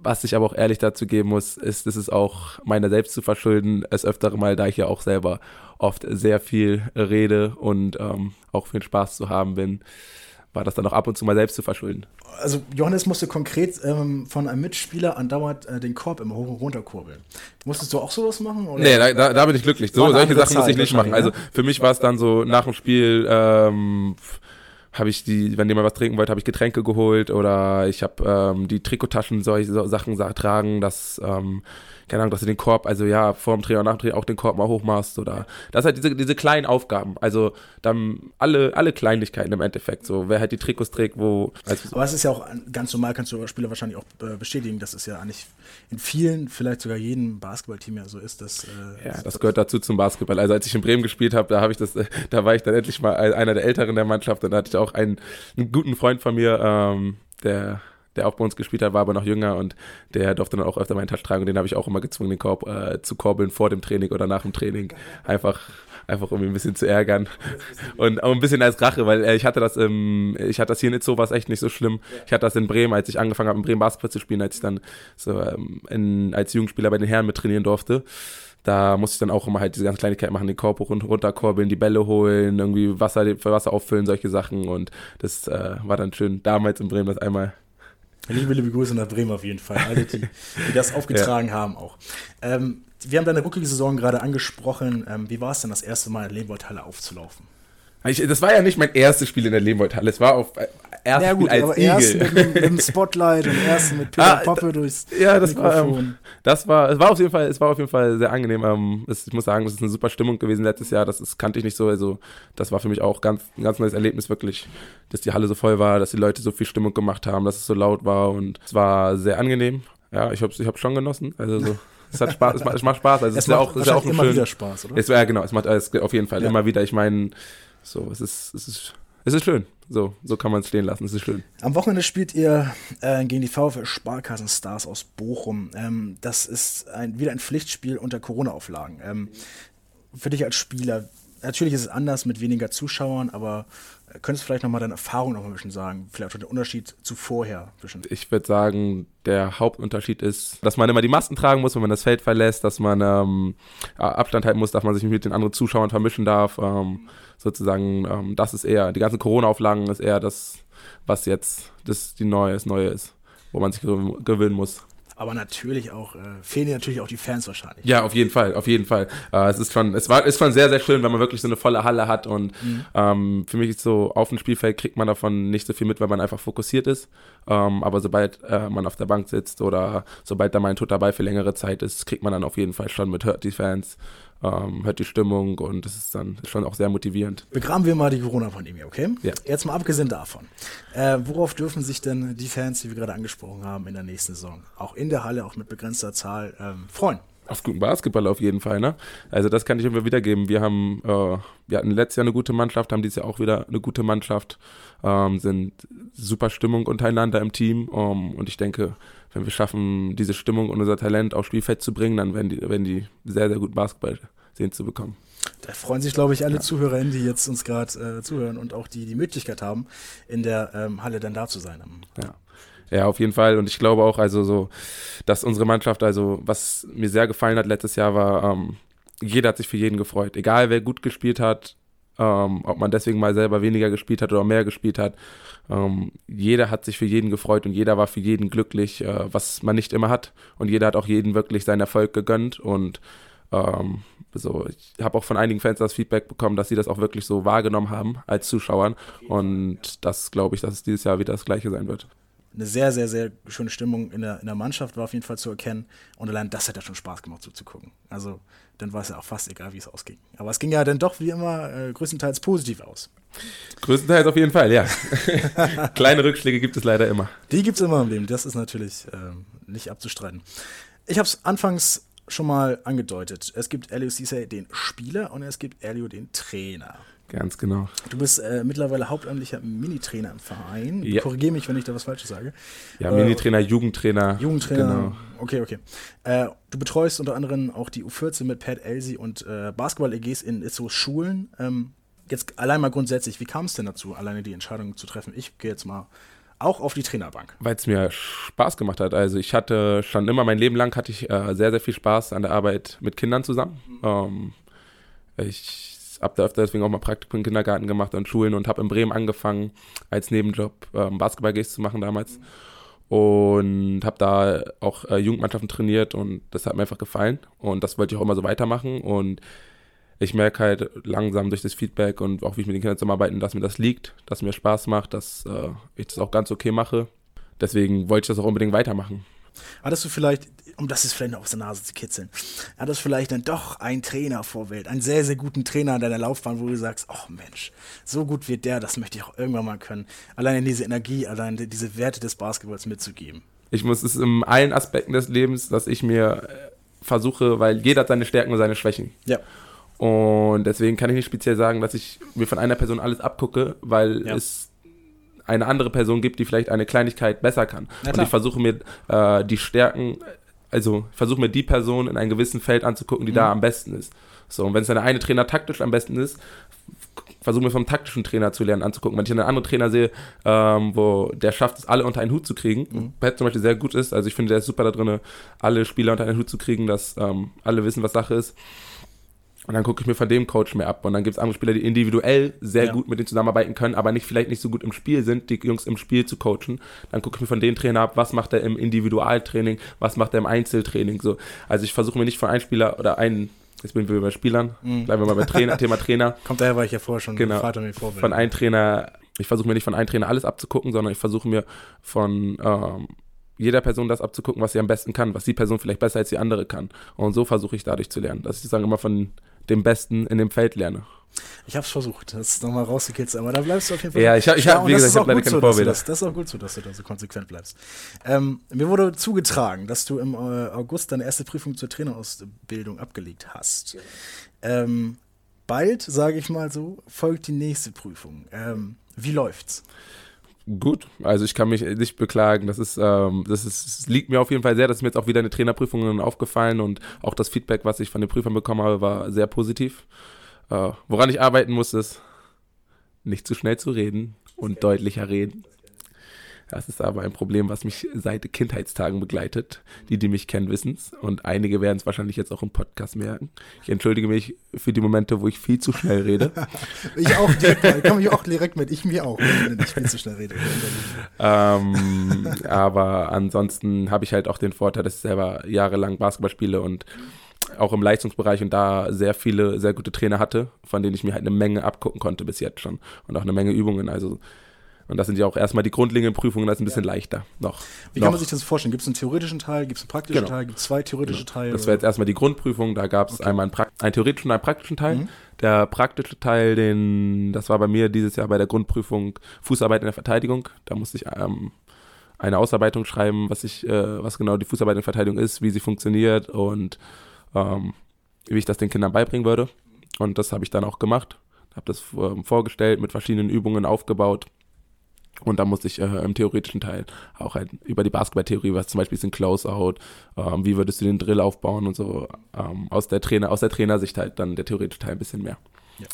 [SPEAKER 2] was ich aber auch ehrlich dazu geben muss, ist, es ist auch meiner selbst zu verschulden, es öftere Mal, da ich ja auch selber oft sehr viel rede und ähm, auch viel Spaß zu haben bin, war das dann auch ab und zu mal selbst zu verschulden.
[SPEAKER 1] Also Johannes musste konkret ähm, von einem Mitspieler andauernd äh, den Korb immer hoch und runter kurbeln. Musstest du auch sowas machen?
[SPEAKER 2] Oder? Nee, da, da, da bin ich glücklich. So, solche Sachen muss ich nicht machen. Also für mich war es dann so nach dem Spiel ähm, habe ich die, wenn jemand was trinken wollte, habe ich Getränke geholt oder ich habe ähm, die Trikottaschen solche so Sachen tragen, dass ähm, keine Ahnung, dass du den Korb, also ja, vor dem Dreh und nach dem Dreh auch den Korb mal hochmachst oder das halt diese, diese kleinen Aufgaben, also dann alle, alle Kleinigkeiten im Endeffekt, so wer halt die Trikots trägt, wo.
[SPEAKER 1] Also Aber es ist ja auch ganz normal, kannst du Spieler wahrscheinlich auch äh, bestätigen, dass es ja eigentlich in vielen, vielleicht sogar jedem Basketballteam ja so ist, dass.
[SPEAKER 2] Äh, ja, das gehört dazu zum Basketball. Also als ich in Bremen gespielt habe, da habe ich das, da war ich dann endlich mal einer der Älteren der Mannschaft und da hatte ich auch einen, einen guten Freund von mir, ähm, der der auch bei uns gespielt hat, war aber noch jünger und der durfte dann auch öfter meinen Touch tragen und den habe ich auch immer gezwungen, den Korb äh, zu korbeln vor dem Training oder nach dem Training. Einfach, einfach ihn ein bisschen zu ärgern und auch ein bisschen als Rache, weil äh, ich hatte das im, ich hatte das hier nicht so, was echt nicht so schlimm. Ich hatte das in Bremen, als ich angefangen habe, in Bremen Basketball zu spielen, als ich dann so ähm, in, als Jugendspieler bei den Herren mit trainieren durfte da muss ich dann auch immer halt diese ganz Kleinigkeiten machen, den Korb hoch und runter kurbeln, die Bälle holen, irgendwie Wasser, für Wasser auffüllen, solche Sachen. Und das äh, war dann schön, damals in Bremen das einmal.
[SPEAKER 1] Liebe, liebe Grüße nach Bremen auf jeden Fall. Alle, die, die das aufgetragen ja. haben auch. Ähm, wir haben deine Rookie-Saison gerade angesprochen. Ähm, wie war es denn das erste Mal in der Lehmwoldhalle aufzulaufen?
[SPEAKER 2] Ich, das war ja nicht mein erstes Spiel in der Lehmwoldhalle. Es war auf äh, erstes ja, gut, Spiel als aber Igel. Erst
[SPEAKER 1] mit, mit, dem Spotlight und erst mit Peter ah, Poppe durchs
[SPEAKER 2] Ja, das Mikrofon. war, ähm, das war, es war auf jeden Fall, es war auf jeden Fall sehr angenehm. Ähm, es, ich muss sagen, es ist eine super Stimmung gewesen letztes Jahr. Das, das kannte ich nicht so. Also das war für mich auch ganz, ein ganz neues Erlebnis wirklich, dass die Halle so voll war, dass die Leute so viel Stimmung gemacht haben, dass es so laut war und es war sehr angenehm. Ja, ich habe ich hab schon genossen. Also so. Es hat Spaß, es macht, macht Spaß. Also es, es ist ja auch, ist ja auch
[SPEAKER 1] immer schön, wieder Spaß, oder?
[SPEAKER 2] Es, ja, genau, es macht es, auf jeden Fall ja. immer wieder. Ich meine, so, es ist, es ist, es ist schön. So, so kann man es stehen lassen. Es ist schön.
[SPEAKER 1] Am Wochenende spielt ihr äh, gegen die VfL Sparkassen Stars aus Bochum. Ähm, das ist ein, wieder ein Pflichtspiel unter Corona-Auflagen. Ähm, für dich als Spieler, natürlich ist es anders mit weniger Zuschauern, aber Könntest du vielleicht nochmal deine Erfahrung noch ein bisschen sagen? Vielleicht schon den Unterschied zu vorher. Bisschen.
[SPEAKER 2] Ich würde sagen, der Hauptunterschied ist, dass man immer die Masken tragen muss, wenn man das Feld verlässt, dass man ähm, Abstand halten muss, dass man sich mit den anderen Zuschauern vermischen darf. Ähm, sozusagen, ähm, das ist eher, die ganzen Corona-Auflagen ist eher das, was jetzt das, die neue, das Neue ist, wo man sich gewöhnen muss
[SPEAKER 1] aber natürlich auch, äh, fehlen natürlich auch die Fans wahrscheinlich.
[SPEAKER 2] Ja, auf jeden Fall, auf jeden Fall. Äh, es ist schon, es war, ist schon sehr, sehr schön, wenn man wirklich so eine volle Halle hat und mhm. ähm, für mich ist so, auf dem Spielfeld kriegt man davon nicht so viel mit, weil man einfach fokussiert ist. Ähm, aber sobald äh, man auf der Bank sitzt oder sobald da mal ein Tod dabei für längere Zeit ist, kriegt man dann auf jeden Fall schon mit, hört die Fans ähm, hört die Stimmung und es ist dann schon auch sehr motivierend.
[SPEAKER 1] Begraben wir mal die Corona-Pandemie, okay?
[SPEAKER 2] Ja.
[SPEAKER 1] Jetzt mal abgesehen davon. Äh, worauf dürfen sich denn die Fans, die wir gerade angesprochen haben, in der nächsten Saison, auch in der Halle, auch mit begrenzter Zahl, ähm, freuen?
[SPEAKER 2] Auf guten Basketball auf jeden Fall, ne? Also das kann ich immer wiedergeben. Wir haben, äh, wir hatten letztes Jahr eine gute Mannschaft, haben dieses Jahr auch wieder eine gute Mannschaft, ähm, sind super Stimmung untereinander im Team ähm, und ich denke, wenn wir schaffen, diese Stimmung und unser Talent aufs Spielfeld zu bringen, dann werden die, werden die sehr, sehr gut Basketball sehen zu bekommen.
[SPEAKER 1] Da freuen sich, glaube ich, alle ja. Zuhörer, die jetzt uns gerade äh, zuhören und auch die die Möglichkeit haben, in der ähm, Halle dann da zu sein.
[SPEAKER 2] Ja. Ja, auf jeden Fall. Und ich glaube auch, also so, dass unsere Mannschaft, also was mir sehr gefallen hat letztes Jahr, war, ähm, jeder hat sich für jeden gefreut. Egal wer gut gespielt hat, ähm, ob man deswegen mal selber weniger gespielt hat oder mehr gespielt hat. Ähm, jeder hat sich für jeden gefreut und jeder war für jeden glücklich, äh, was man nicht immer hat. Und jeder hat auch jeden wirklich seinen Erfolg gegönnt. Und ähm, so, ich habe auch von einigen Fans das Feedback bekommen, dass sie das auch wirklich so wahrgenommen haben als Zuschauern. Und das glaube ich, dass es dieses Jahr wieder das Gleiche sein wird
[SPEAKER 1] eine sehr, sehr, sehr schöne Stimmung in der, in der Mannschaft war auf jeden Fall zu erkennen. Und allein das hat ja schon Spaß gemacht zuzugucken. Also dann war es ja auch fast egal, wie es ausging. Aber es ging ja dann doch wie immer äh, größtenteils positiv aus.
[SPEAKER 2] Größtenteils auf jeden Fall, ja. Kleine Rückschläge gibt es leider immer.
[SPEAKER 1] Die gibt es immer im Leben, das ist natürlich ähm, nicht abzustreiten. Ich habe es anfangs schon mal angedeutet. Es gibt Elio Cisse, den Spieler, und es gibt Elio, den Trainer.
[SPEAKER 2] Ganz genau.
[SPEAKER 1] Du bist äh, mittlerweile hauptamtlicher Minitrainer im Verein. Ja. Korrigiere mich, wenn ich da was Falsches sage.
[SPEAKER 2] Ja, äh, Minitrainer, Jugendtrainer.
[SPEAKER 1] Jugendtrainer. Genau. Okay, okay. Äh, du betreust unter anderem auch die U14 mit Pat Elsie und äh, Basketball-EGs in so Schulen. Ähm, jetzt allein mal grundsätzlich, wie kam es denn dazu, alleine die Entscheidung zu treffen? Ich gehe jetzt mal auch auf die Trainerbank.
[SPEAKER 2] Weil es mir Spaß gemacht hat. Also ich hatte schon immer mein Leben lang hatte ich äh, sehr, sehr viel Spaß an der Arbeit mit Kindern zusammen. Mhm. Ähm, ich habe da öfter deswegen auch mal Praktikum im Kindergarten gemacht und Schulen und habe in Bremen angefangen, als Nebenjob ähm, Basketball-Gays zu machen damals. Und habe da auch äh, Jugendmannschaften trainiert und das hat mir einfach gefallen. Und das wollte ich auch immer so weitermachen. Und ich merke halt langsam durch das Feedback und auch wie ich mit den Kindern zusammenarbeiten, dass mir das liegt, dass mir Spaß macht, dass äh, ich das auch ganz okay mache. Deswegen wollte ich das auch unbedingt weitermachen.
[SPEAKER 1] Hattest du vielleicht, um das ist vielleicht noch aus der Nase zu kitzeln, hattest du vielleicht dann doch einen Trainer vorwählt, einen sehr, sehr guten Trainer an deiner Laufbahn, wo du sagst, oh Mensch, so gut wird der, das möchte ich auch irgendwann mal können. Allein diese Energie, allein diese Werte des Basketballs mitzugeben.
[SPEAKER 2] Ich muss es in allen Aspekten des Lebens, dass ich mir äh, versuche, weil jeder hat seine Stärken und seine Schwächen.
[SPEAKER 1] Ja.
[SPEAKER 2] Und deswegen kann ich nicht speziell sagen, dass ich mir von einer Person alles abgucke, weil ja. es eine andere Person gibt, die vielleicht eine Kleinigkeit besser kann. Und ich versuche mir äh, die Stärken also versuche mir die Person in einem gewissen Feld anzugucken, die mhm. da am besten ist. So, und wenn es dann der eine Trainer taktisch am besten ist, versuche mir vom taktischen Trainer zu lernen anzugucken. Wenn ich einen anderen Trainer sehe, ähm, wo der schafft es, alle unter einen Hut zu kriegen, mhm. Pet zum Beispiel sehr gut ist, also ich finde, der ist super da drin, alle Spieler unter einen Hut zu kriegen, dass ähm, alle wissen, was Sache ist. Und dann gucke ich mir von dem Coach mehr ab. Und dann gibt es andere Spieler, die individuell sehr ja. gut mit denen zusammenarbeiten können, aber nicht vielleicht nicht so gut im Spiel sind, die Jungs im Spiel zu coachen. Dann gucke ich mir von dem Trainer ab, was macht er im Individualtraining, was macht er im Einzeltraining. So. Also ich versuche mir nicht von einem Spieler oder einen Jetzt bin wir bei Spielern. Mhm. Bleiben wir mal bei Trainer, Thema Trainer.
[SPEAKER 1] Kommt daher, weil ich ja vorher schon
[SPEAKER 2] genau. Vater mir Vorbild. Von einem Trainer, ich versuche mir nicht von einem Trainer alles abzugucken, sondern ich versuche mir von ähm, jeder Person das abzugucken, was sie am besten kann, was die Person vielleicht besser als die andere kann. Und so versuche ich dadurch zu lernen, dass ich sagen immer von dem Besten in dem Feld lerne.
[SPEAKER 1] Ich habe es versucht, das nochmal rauszukitzeln, aber da bleibst du auf jeden Fall.
[SPEAKER 2] Ja, ich habe, ich hab, wie gesagt, ich habe leider keine Vorbilder.
[SPEAKER 1] Das, das, ist auch gut so, dass du da so konsequent bleibst. Ähm, mir wurde zugetragen, dass du im äh, August deine erste Prüfung zur Trainerausbildung abgelegt hast. Ähm, bald, sage ich mal so, folgt die nächste Prüfung. Ähm, wie läuft's?
[SPEAKER 2] Gut, also ich kann mich nicht beklagen. Das ist, ähm, das ist, das liegt mir auf jeden Fall sehr. Das ist mir jetzt auch wieder in den Trainerprüfungen aufgefallen und auch das Feedback, was ich von den Prüfern bekommen habe, war sehr positiv. Äh, woran ich arbeiten muss, ist nicht zu schnell zu reden und deutlicher reden. Das ist aber ein Problem, was mich seit Kindheitstagen begleitet. Die, die mich kennen, wissen es. Und einige werden es wahrscheinlich jetzt auch im Podcast merken. Ich entschuldige mich für die Momente, wo ich viel zu schnell rede.
[SPEAKER 1] ich auch direkt, ich komme ich auch direkt mit. Ich mir auch, wenn ich viel zu schnell rede.
[SPEAKER 2] ähm, aber ansonsten habe ich halt auch den Vorteil, dass ich selber jahrelang Basketball spiele und auch im Leistungsbereich und da sehr viele, sehr gute Trainer hatte, von denen ich mir halt eine Menge abgucken konnte bis jetzt schon und auch eine Menge Übungen. Also und das sind ja auch erstmal die grundlegenden Prüfungen, das ist ein bisschen ja. leichter noch.
[SPEAKER 1] Wie noch. kann man sich das vorstellen? Gibt es einen theoretischen Teil, gibt es einen praktischen genau. Teil, gibt es zwei theoretische genau. Teile?
[SPEAKER 2] Das wäre jetzt erstmal die Grundprüfung, da gab es okay. einmal einen, einen, theoretischen und einen praktischen Teil. Mhm. Der praktische Teil, den, das war bei mir dieses Jahr bei der Grundprüfung Fußarbeit in der Verteidigung. Da musste ich ähm, eine Ausarbeitung schreiben, was ich, äh, was genau die Fußarbeit in der Verteidigung ist, wie sie funktioniert und ähm, wie ich das den Kindern beibringen würde. Und das habe ich dann auch gemacht. Habe das ähm, vorgestellt, mit verschiedenen Übungen aufgebaut. Und da musste ich äh, im theoretischen Teil auch halt über die Basketballtheorie, was zum Beispiel ist ein Closeout, ähm, wie würdest du den Drill aufbauen und so, ähm, aus der Trainer, aus der Trainersicht halt dann der theoretische Teil ein bisschen mehr. Ja.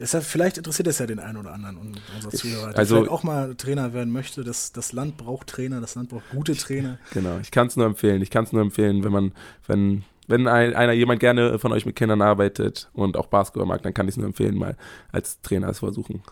[SPEAKER 1] Deshalb, vielleicht interessiert es ja den einen oder anderen und unserer Zuhörer, der also, vielleicht auch mal Trainer werden möchte. Das, das Land braucht Trainer, das Land braucht gute Trainer.
[SPEAKER 2] Genau, ich kann es nur empfehlen. Ich kann es nur empfehlen, wenn man, wenn wenn ein, einer jemand gerne von euch mit Kindern arbeitet und auch Basketball mag, dann kann ich es nur empfehlen, mal als Trainer es versuchen.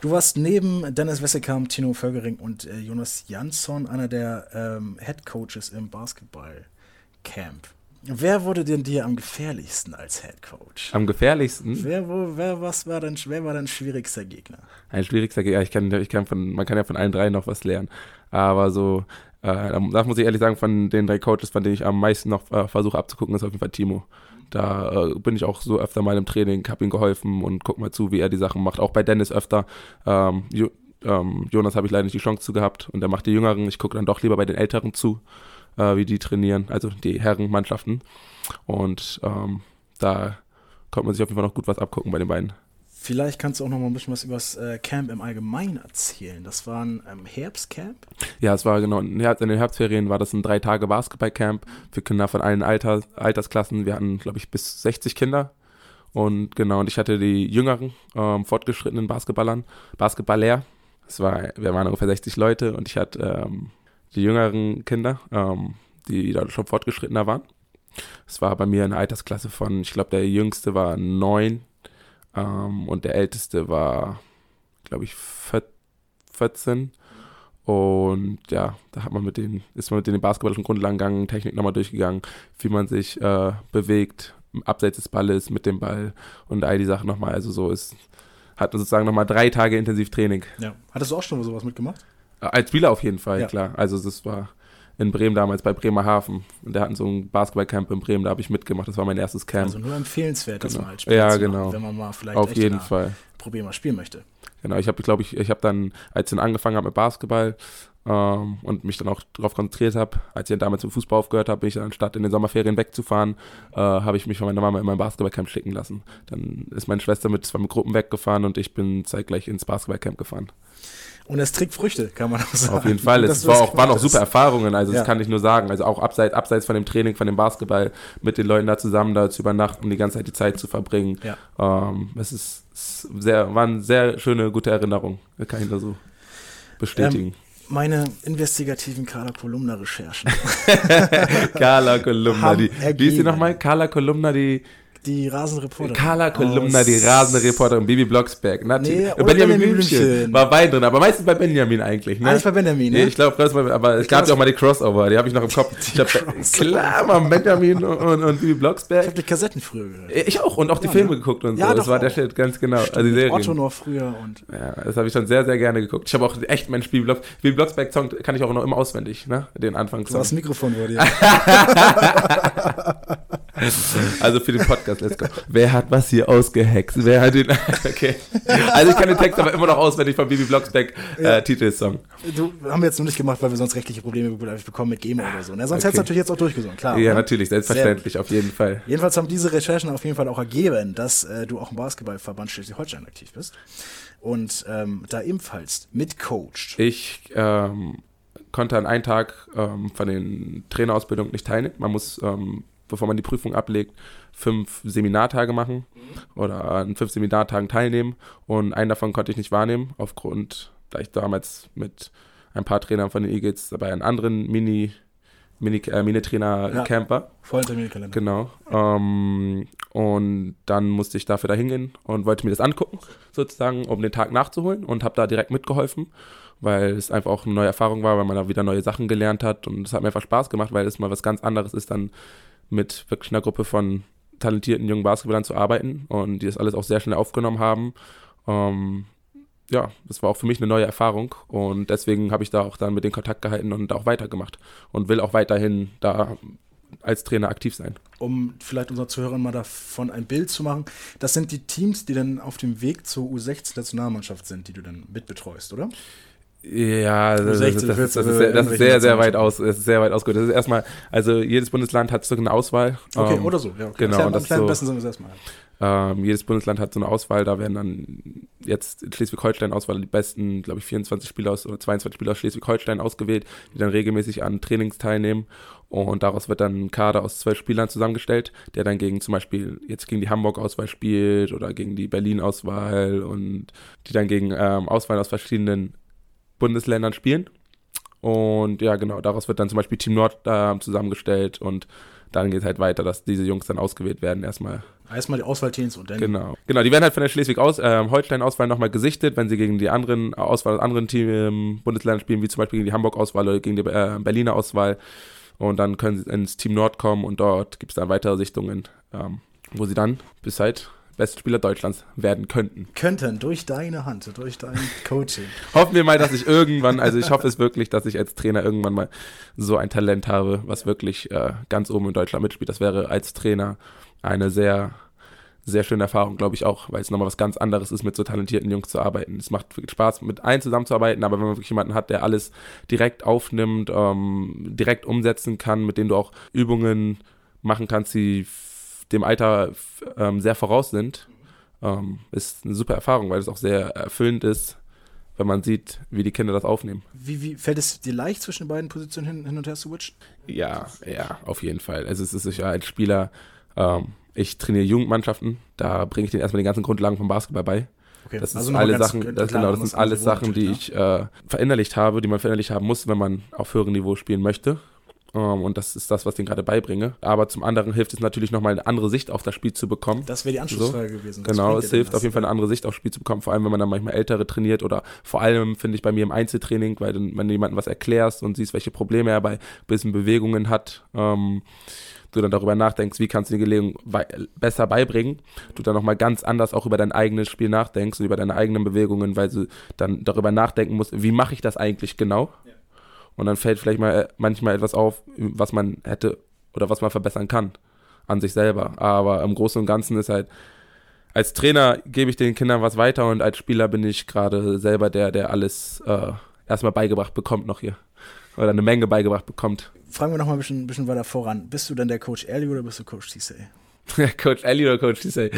[SPEAKER 1] Du warst neben Dennis Wessekamp, Tino Völgering und äh, Jonas Jansson einer der ähm, Head Coaches im Basketball-Camp. Wer wurde denn dir am gefährlichsten als Head Coach?
[SPEAKER 2] Am gefährlichsten?
[SPEAKER 1] Wer, wo, wer, was war dein, wer war dein schwierigster Gegner?
[SPEAKER 2] Ein schwierigster Gegner, ich kann, ich kann von, man kann ja von allen drei noch was lernen. Aber so äh, da muss ich ehrlich sagen, von den drei Coaches, von denen ich am meisten noch äh, versuche abzugucken, ist auf jeden Fall Timo. Da äh, bin ich auch so öfter mal im Training, habe ihm geholfen und guck mal zu, wie er die Sachen macht. Auch bei Dennis öfter. Ähm, jo, ähm, Jonas habe ich leider nicht die Chance zu gehabt und er macht die Jüngeren. Ich gucke dann doch lieber bei den Älteren zu, äh, wie die trainieren, also die Herrenmannschaften. Und ähm, da konnte man sich auf jeden Fall noch gut was abgucken bei den beiden.
[SPEAKER 1] Vielleicht kannst du auch noch mal ein bisschen was über das äh, Camp im Allgemeinen erzählen. Das war ein ähm, Herbstcamp?
[SPEAKER 2] Ja, es war genau, in den Herbstferien war das ein drei Tage Basketballcamp für Kinder von allen Alter, Altersklassen. Wir hatten, glaube ich, bis 60 Kinder. Und genau, und ich hatte die jüngeren, ähm, fortgeschrittenen Basketballern, Basketballer. Es war, wir waren ungefähr 60 Leute und ich hatte ähm, die jüngeren Kinder, ähm, die da schon fortgeschrittener waren. Es war bei mir eine Altersklasse von, ich glaube, der jüngste war neun ähm, und der älteste war, glaube ich, 14. Und ja, da hat man mit den, ist man mit den basketballischen Grundlagen gegangen, Technik nochmal durchgegangen, wie man sich äh, bewegt, abseits des Balles, mit dem Ball und all die Sachen nochmal. Also so ist, hat sozusagen nochmal drei Tage intensiv Training.
[SPEAKER 1] Ja. Hattest du auch schon sowas mitgemacht?
[SPEAKER 2] Äh, als Spieler auf jeden Fall, ja. klar. Also das war in Bremen damals bei Bremerhaven. Und der hatten so ein Basketballcamp in Bremen, da habe ich mitgemacht. Das war mein erstes Camp.
[SPEAKER 1] Also nur empfehlenswert,
[SPEAKER 2] genau.
[SPEAKER 1] das mal
[SPEAKER 2] als Spieler Ja, genau.
[SPEAKER 1] Machen, wenn man mal vielleicht
[SPEAKER 2] Auf jeden Fall.
[SPEAKER 1] Probier mal spielen möchte.
[SPEAKER 2] Genau, ich habe, glaube ich, ich habe dann, als ich dann angefangen habe mit Basketball ähm, und mich dann auch darauf konzentriert habe, als ich dann damals mit Fußball aufgehört habe, bin ich anstatt in den Sommerferien wegzufahren, äh, habe ich mich von meiner Mama in mein Basketballcamp schicken lassen. Dann ist meine Schwester mit zwei Gruppen weggefahren und ich bin zeitgleich ins Basketballcamp gefahren.
[SPEAKER 1] Und es trägt Früchte, kann man auch sagen.
[SPEAKER 2] Auf jeden Fall. Es war auch, waren auch super Erfahrungen, also
[SPEAKER 1] Ja.
[SPEAKER 2] das kann ich nur sagen. Also auch abseits, abseits von dem Training, von dem Basketball, mit den Leuten da zusammen da zu übernachten, die ganze Zeit die Zeit zu verbringen.
[SPEAKER 1] Ja.
[SPEAKER 2] Ähm, es ist, es sehr, waren sehr schöne, gute Erinnerungen. Kann ich nur so bestätigen.
[SPEAKER 1] Meine investigativen Carla Kolumna-Recherchen,
[SPEAKER 2] Carla Kolumna, die, wie ist die nochmal? Carla Kolumna, die,
[SPEAKER 1] die Rasenreporter.
[SPEAKER 2] Carla Kolumna, die rasende Reporterin, Bibi Blocksberg. Natürlich.
[SPEAKER 1] Nee,
[SPEAKER 2] Und
[SPEAKER 1] oder
[SPEAKER 2] Benjamin
[SPEAKER 1] Benjamin
[SPEAKER 2] Blümchen.
[SPEAKER 1] Blümchen.
[SPEAKER 2] War beide drin, aber meistens bei Benjamin eigentlich. Ne?
[SPEAKER 1] Eigentlich bei Benjamin, ne?
[SPEAKER 2] Nee, ich glaube, aber es gab ja auch mal die Crossover, die habe ich noch im Kopf. Ich hab, klar, man, Benjamin und, und, und Bibi
[SPEAKER 1] Ich
[SPEAKER 2] Blocksberg.
[SPEAKER 1] habe die Kassetten früher gehört.
[SPEAKER 2] Ich auch und auch die
[SPEAKER 1] Ja,
[SPEAKER 2] Filme
[SPEAKER 1] ne?
[SPEAKER 2] geguckt und
[SPEAKER 1] Ja,
[SPEAKER 2] so. Das
[SPEAKER 1] doch
[SPEAKER 2] war der. Shit, ganz genau.
[SPEAKER 1] Stimmt,
[SPEAKER 2] also die
[SPEAKER 1] mit Otto
[SPEAKER 2] Serien.
[SPEAKER 1] noch früher und
[SPEAKER 2] Ja, das habe ich schon sehr, sehr gerne geguckt. Ich habe auch echt meinen Spiel Blocks, Bibi Blocksberg Song kann ich auch noch immer auswendig, ne? Den Anfangssong.
[SPEAKER 1] ein Mikrofon vor dir.
[SPEAKER 2] Also für den Podcast, let's go. Wer hat was hier ausgehext? Wer hat den. Okay. Also ich kann den Text aber immer noch auswendig von Bibi Blocksberg
[SPEAKER 1] Ja.
[SPEAKER 2] äh, Titelsong.
[SPEAKER 1] Du haben wir jetzt nur nicht gemacht, weil wir sonst rechtliche Probleme bekommen mit GEMA oder so. Ne? Sonst
[SPEAKER 2] Okay.
[SPEAKER 1] hättest du natürlich jetzt auch durchgesungen, klar.
[SPEAKER 2] Ja,
[SPEAKER 1] ne?
[SPEAKER 2] natürlich, selbstverständlich, auf jeden Fall.
[SPEAKER 1] Jedenfalls haben diese Recherchen auf jeden Fall auch ergeben, dass äh, du auch im Basketballverband Schleswig-Holstein aktiv bist und ähm, da ebenfalls mitcoacht.
[SPEAKER 2] Ich ähm, konnte an einem Tag ähm, von den Trainerausbildungen nicht teilnehmen. Man muss, ähm, bevor man die Prüfung ablegt, fünf Seminartage machen oder an fünf Seminartagen teilnehmen. Und einen davon konnte ich nicht wahrnehmen, aufgrund, da ich damals mit ein paar Trainern von den Eagles bei einem anderen Mini, Mini, äh, Mini-Trainer-Camp war.
[SPEAKER 1] Vollen Terminkalender.
[SPEAKER 2] Genau. Ähm, und dann musste ich dafür da hingehen und wollte mir das angucken, sozusagen, um den Tag nachzuholen und habe da direkt mitgeholfen, weil es einfach auch eine neue Erfahrung war, weil man da wieder neue Sachen gelernt hat und es hat mir einfach Spaß gemacht, weil es mal was ganz anderes ist, dann mit wirklich einer Gruppe von talentierten jungen Basketballern zu arbeiten und die das alles auch sehr schnell aufgenommen haben. Ähm, ja, das war auch für mich eine neue Erfahrung und deswegen habe ich da auch dann mit den Kontakt gehalten und auch weitergemacht und will auch weiterhin da als Trainer aktiv sein.
[SPEAKER 1] Um vielleicht unseren Zuhörern mal davon ein Bild zu machen. Das sind die Teams, die dann auf dem Weg zur U16 Nationalmannschaft sind, die du dann mitbetreust, oder?
[SPEAKER 2] Ja, das, das,
[SPEAKER 1] 16,
[SPEAKER 2] das, das, ist, das,
[SPEAKER 1] 14,
[SPEAKER 2] ist, sehr- das ist sehr, sehr weit aus. Das ist sehr weit ausgeholt. Das ist erstmal, also jedes Bundesland hat so eine Auswahl.
[SPEAKER 1] Okay,
[SPEAKER 2] Ähm,
[SPEAKER 1] oder so. Ja, okay.
[SPEAKER 2] genau, das
[SPEAKER 1] erklär
[SPEAKER 2] so-
[SPEAKER 1] am besten sagen wir es erstmal.
[SPEAKER 2] Ähm, jedes Bundesland hat so eine Auswahl, da werden dann jetzt in Schleswig-Holstein-Auswahl die besten, glaube ich, 24 Spieler aus oder 22 Spieler aus Schleswig-Holstein ausgewählt, die dann regelmäßig an Trainings teilnehmen. Und daraus wird dann ein Kader aus zwölf Spielern zusammengestellt, der dann gegen zum Beispiel jetzt gegen die Hamburg-Auswahl spielt oder gegen die Berlin-Auswahl und die dann gegen ähm, Auswahlen aus verschiedenen Bundesländern spielen. Und ja, genau, daraus wird dann zum Beispiel Team Nord äh, zusammengestellt und dann geht es halt weiter, dass diese Jungs dann ausgewählt werden erstmal
[SPEAKER 1] Erstmal die Auswahlteams und dann.
[SPEAKER 2] Genau. Genau, die werden halt von der Schleswig-Holstein-Auswahl nochmal gesichtet, wenn sie gegen die anderen Auswahl aus anderen Team, ähm, Bundesländern spielen, wie zum Beispiel gegen die Hamburg-Auswahl oder gegen die äh, Berliner Auswahl. Und dann können sie ins Team Nord kommen und dort gibt es dann weitere Sichtungen, ähm, wo sie dann bis halt beste Spieler Deutschlands werden könnten.
[SPEAKER 1] Könnten durch deine Hand, durch dein Coaching.
[SPEAKER 2] Hoffen wir mal, dass ich irgendwann, also ich hoffe es wirklich, dass ich als Trainer irgendwann mal so ein Talent habe, was wirklich äh, ganz oben in Deutschland mitspielt. Das wäre als Trainer eine sehr, sehr schöne Erfahrung, glaube ich auch, weil es nochmal was ganz anderes ist, mit so talentierten Jungs zu arbeiten. Es macht wirklich Spaß, mit allen zusammenzuarbeiten, aber wenn man wirklich jemanden hat, der alles direkt aufnimmt, ähm, direkt umsetzen kann, mit dem du auch Übungen machen kannst, die dem Alter ähm, sehr voraus sind, ähm, ist eine super Erfahrung, weil es auch sehr erfüllend ist, wenn man sieht, wie die Kinder das aufnehmen.
[SPEAKER 1] Wie, wie fällt es dir leicht, zwischen den beiden Positionen hin, hin und her zu switchen?
[SPEAKER 2] Ja, ja, auf jeden Fall. Also es ist ja als Spieler, ähm, ich trainiere Jugendmannschaften, da bringe ich denen erstmal die ganzen Grundlagen vom Basketball bei.
[SPEAKER 1] Okay,
[SPEAKER 2] Das
[SPEAKER 1] also
[SPEAKER 2] alle Sachen,
[SPEAKER 1] klar,
[SPEAKER 2] das, genau, das sind alles Sachen, die
[SPEAKER 1] natürlich,
[SPEAKER 2] ich äh, verinnerlicht habe, die man verinnerlicht haben muss, wenn man auf höherem Niveau spielen möchte. Ähm, und das ist das, was ich denen gerade beibringe. Aber zum anderen hilft es natürlich nochmal eine andere Sicht auf das Spiel zu bekommen.
[SPEAKER 1] Das wäre die Anschlussfrage gewesen. Was
[SPEAKER 2] Genau, es hilft auf jeden Fall eine andere Sicht aufs Spiel zu bekommen, vor allem wenn man dann manchmal Ältere trainiert oder vor allem finde ich bei mir im Einzeltraining, weil dann, wenn du jemandem was erklärst und siehst, welche Probleme er bei gewissen Bewegungen hat, ähm, du dann darüber nachdenkst, wie kannst du die Bewegung wei- besser beibringen, du dann nochmal ganz anders auch über dein eigenes Spiel nachdenkst und über deine eigenen Bewegungen, weil du dann darüber nachdenken musst, wie mache ich das eigentlich genau? Und dann fällt vielleicht mal äh, manchmal etwas auf, was man hätte oder was man verbessern kann an sich selber. Aber im Großen und Ganzen ist halt, als Trainer gebe ich den Kindern was weiter und als Spieler bin ich gerade selber der, der alles äh, erstmal beigebracht bekommt noch hier. Oder eine Menge beigebracht bekommt.
[SPEAKER 1] Fragen wir noch mal ein bisschen, bisschen weiter voran. Bist du denn der Coach Early oder bist du Coach Cissé?
[SPEAKER 2] Coach Aliu oder Coach Tisei?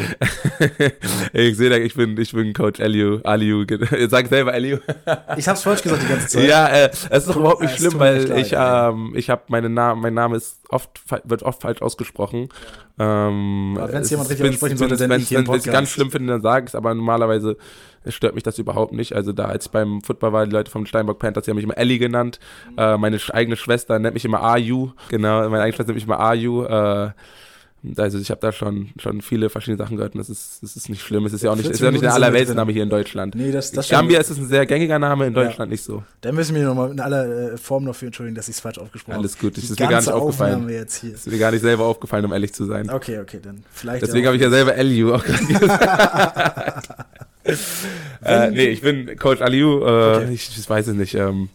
[SPEAKER 2] ich sehe da, ich bin, ich bin Coach Aliu. Aliu, sag selber Aliu.
[SPEAKER 1] ich hab's falsch gesagt die ganze Zeit.
[SPEAKER 2] Ja, äh, es ist doch überhaupt nicht schlimm, weil leid, ich, ähm, ich habe meinen Namen, mein Name ist oft, wird oft falsch ausgesprochen. Ja. Ähm,
[SPEAKER 1] wenn es jemand richtig aussprechen sollte,
[SPEAKER 2] dann wenn, wenn ich es ganz schlimm finde, dann sage ich es, aber normalerweise stört mich das überhaupt nicht. Also da, als ich beim Football war, die Leute vom Steinbock Panthers, die haben mich immer Ellie genannt. Mhm. Äh, meine eigene Schwester nennt mich immer Ayu. Genau, meine eigene Schwester nennt mich immer Ayu. Äh, also ich habe da schon, schon viele verschiedene Sachen gehört und das ist, das ist nicht schlimm. Es ist ja auch nicht, ist ja nicht der Allerweltsname hier in Deutschland. Nee, das, das Gambia ist ein sehr gängiger Name, in Deutschland ja. nicht so.
[SPEAKER 1] Da müssen wir nochmal in aller äh, Form dafür entschuldigen, dass ich es falsch aufgesprochen habe.
[SPEAKER 2] Alles gut, das ist mir gar nicht aufgefallen. Das ist mir gar nicht selber aufgefallen, um ehrlich zu sein.
[SPEAKER 1] Okay, okay, dann vielleicht.
[SPEAKER 2] Deswegen habe ich ja selber Eliu auch gerade gesagt. äh, nee, ich bin Coach Aliu, äh, okay. ich, ich weiß es nicht. Ähm,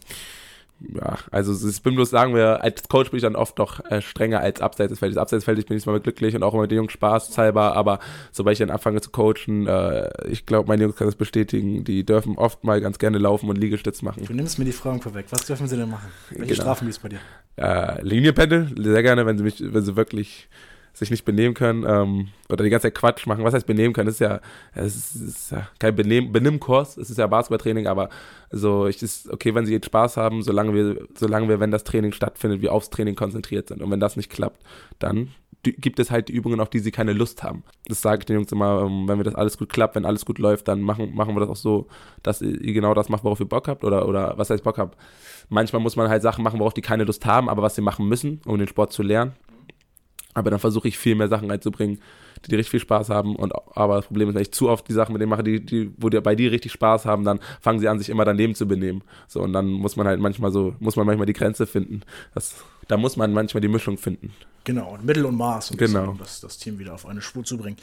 [SPEAKER 2] ja, also ich bin bloß sagen wir, als Coach bin ich dann oft doch äh, strenger als abseits des Feldes. Abseits des Feldes bin ich zwar glücklich und auch immer mit den Jungs spaßhalber, aber sobald ich dann anfange zu coachen, äh, ich glaube, meine Jungs können das bestätigen, die dürfen oft mal ganz gerne laufen und Liegestütz machen.
[SPEAKER 1] Du nimmst mir die Fragen vorweg. Was dürfen sie denn machen? Welche genau. Strafen gibt es bei dir?
[SPEAKER 2] Äh, Linienpendel, sehr gerne, wenn sie mich, wenn sie wirklich sich nicht benehmen können ähm, oder die ganze Zeit Quatsch machen. Was heißt benehmen können? Das ist ja, das ist, ist ja kein Benimmkurs, es ist ja Basketballtraining, aber so, ich ist okay, wenn sie jetzt Spaß haben, solange wir, solange wir, wenn das Training stattfindet, wir aufs Training konzentriert sind. Und wenn das nicht klappt, dann gibt es halt die Übungen, auf die sie keine Lust haben. Das sage ich den Jungs immer, ähm, wenn wir das alles gut klappt, wenn alles gut läuft, dann machen, machen wir das auch so, dass ihr genau das macht, worauf ihr Bock habt oder, oder was heißt Bock habt. Manchmal muss man halt Sachen machen, worauf die keine Lust haben, aber was sie machen müssen, um den Sport zu lernen. Aber dann versuche ich viel mehr Sachen reinzubringen, die, die richtig viel Spaß haben. Und aber das Problem ist, wenn ich zu oft die Sachen mit denen mache, die, die, wo die bei dir richtig Spaß haben, dann fangen sie an, sich immer daneben zu benehmen. So, und dann muss man halt manchmal so, muss man manchmal die Grenze finden. Das, da muss man manchmal die Mischung finden.
[SPEAKER 1] Genau, und Mittel und Maß,
[SPEAKER 2] um, genau.
[SPEAKER 1] das, das, Team wieder auf eine Spur zu bringen.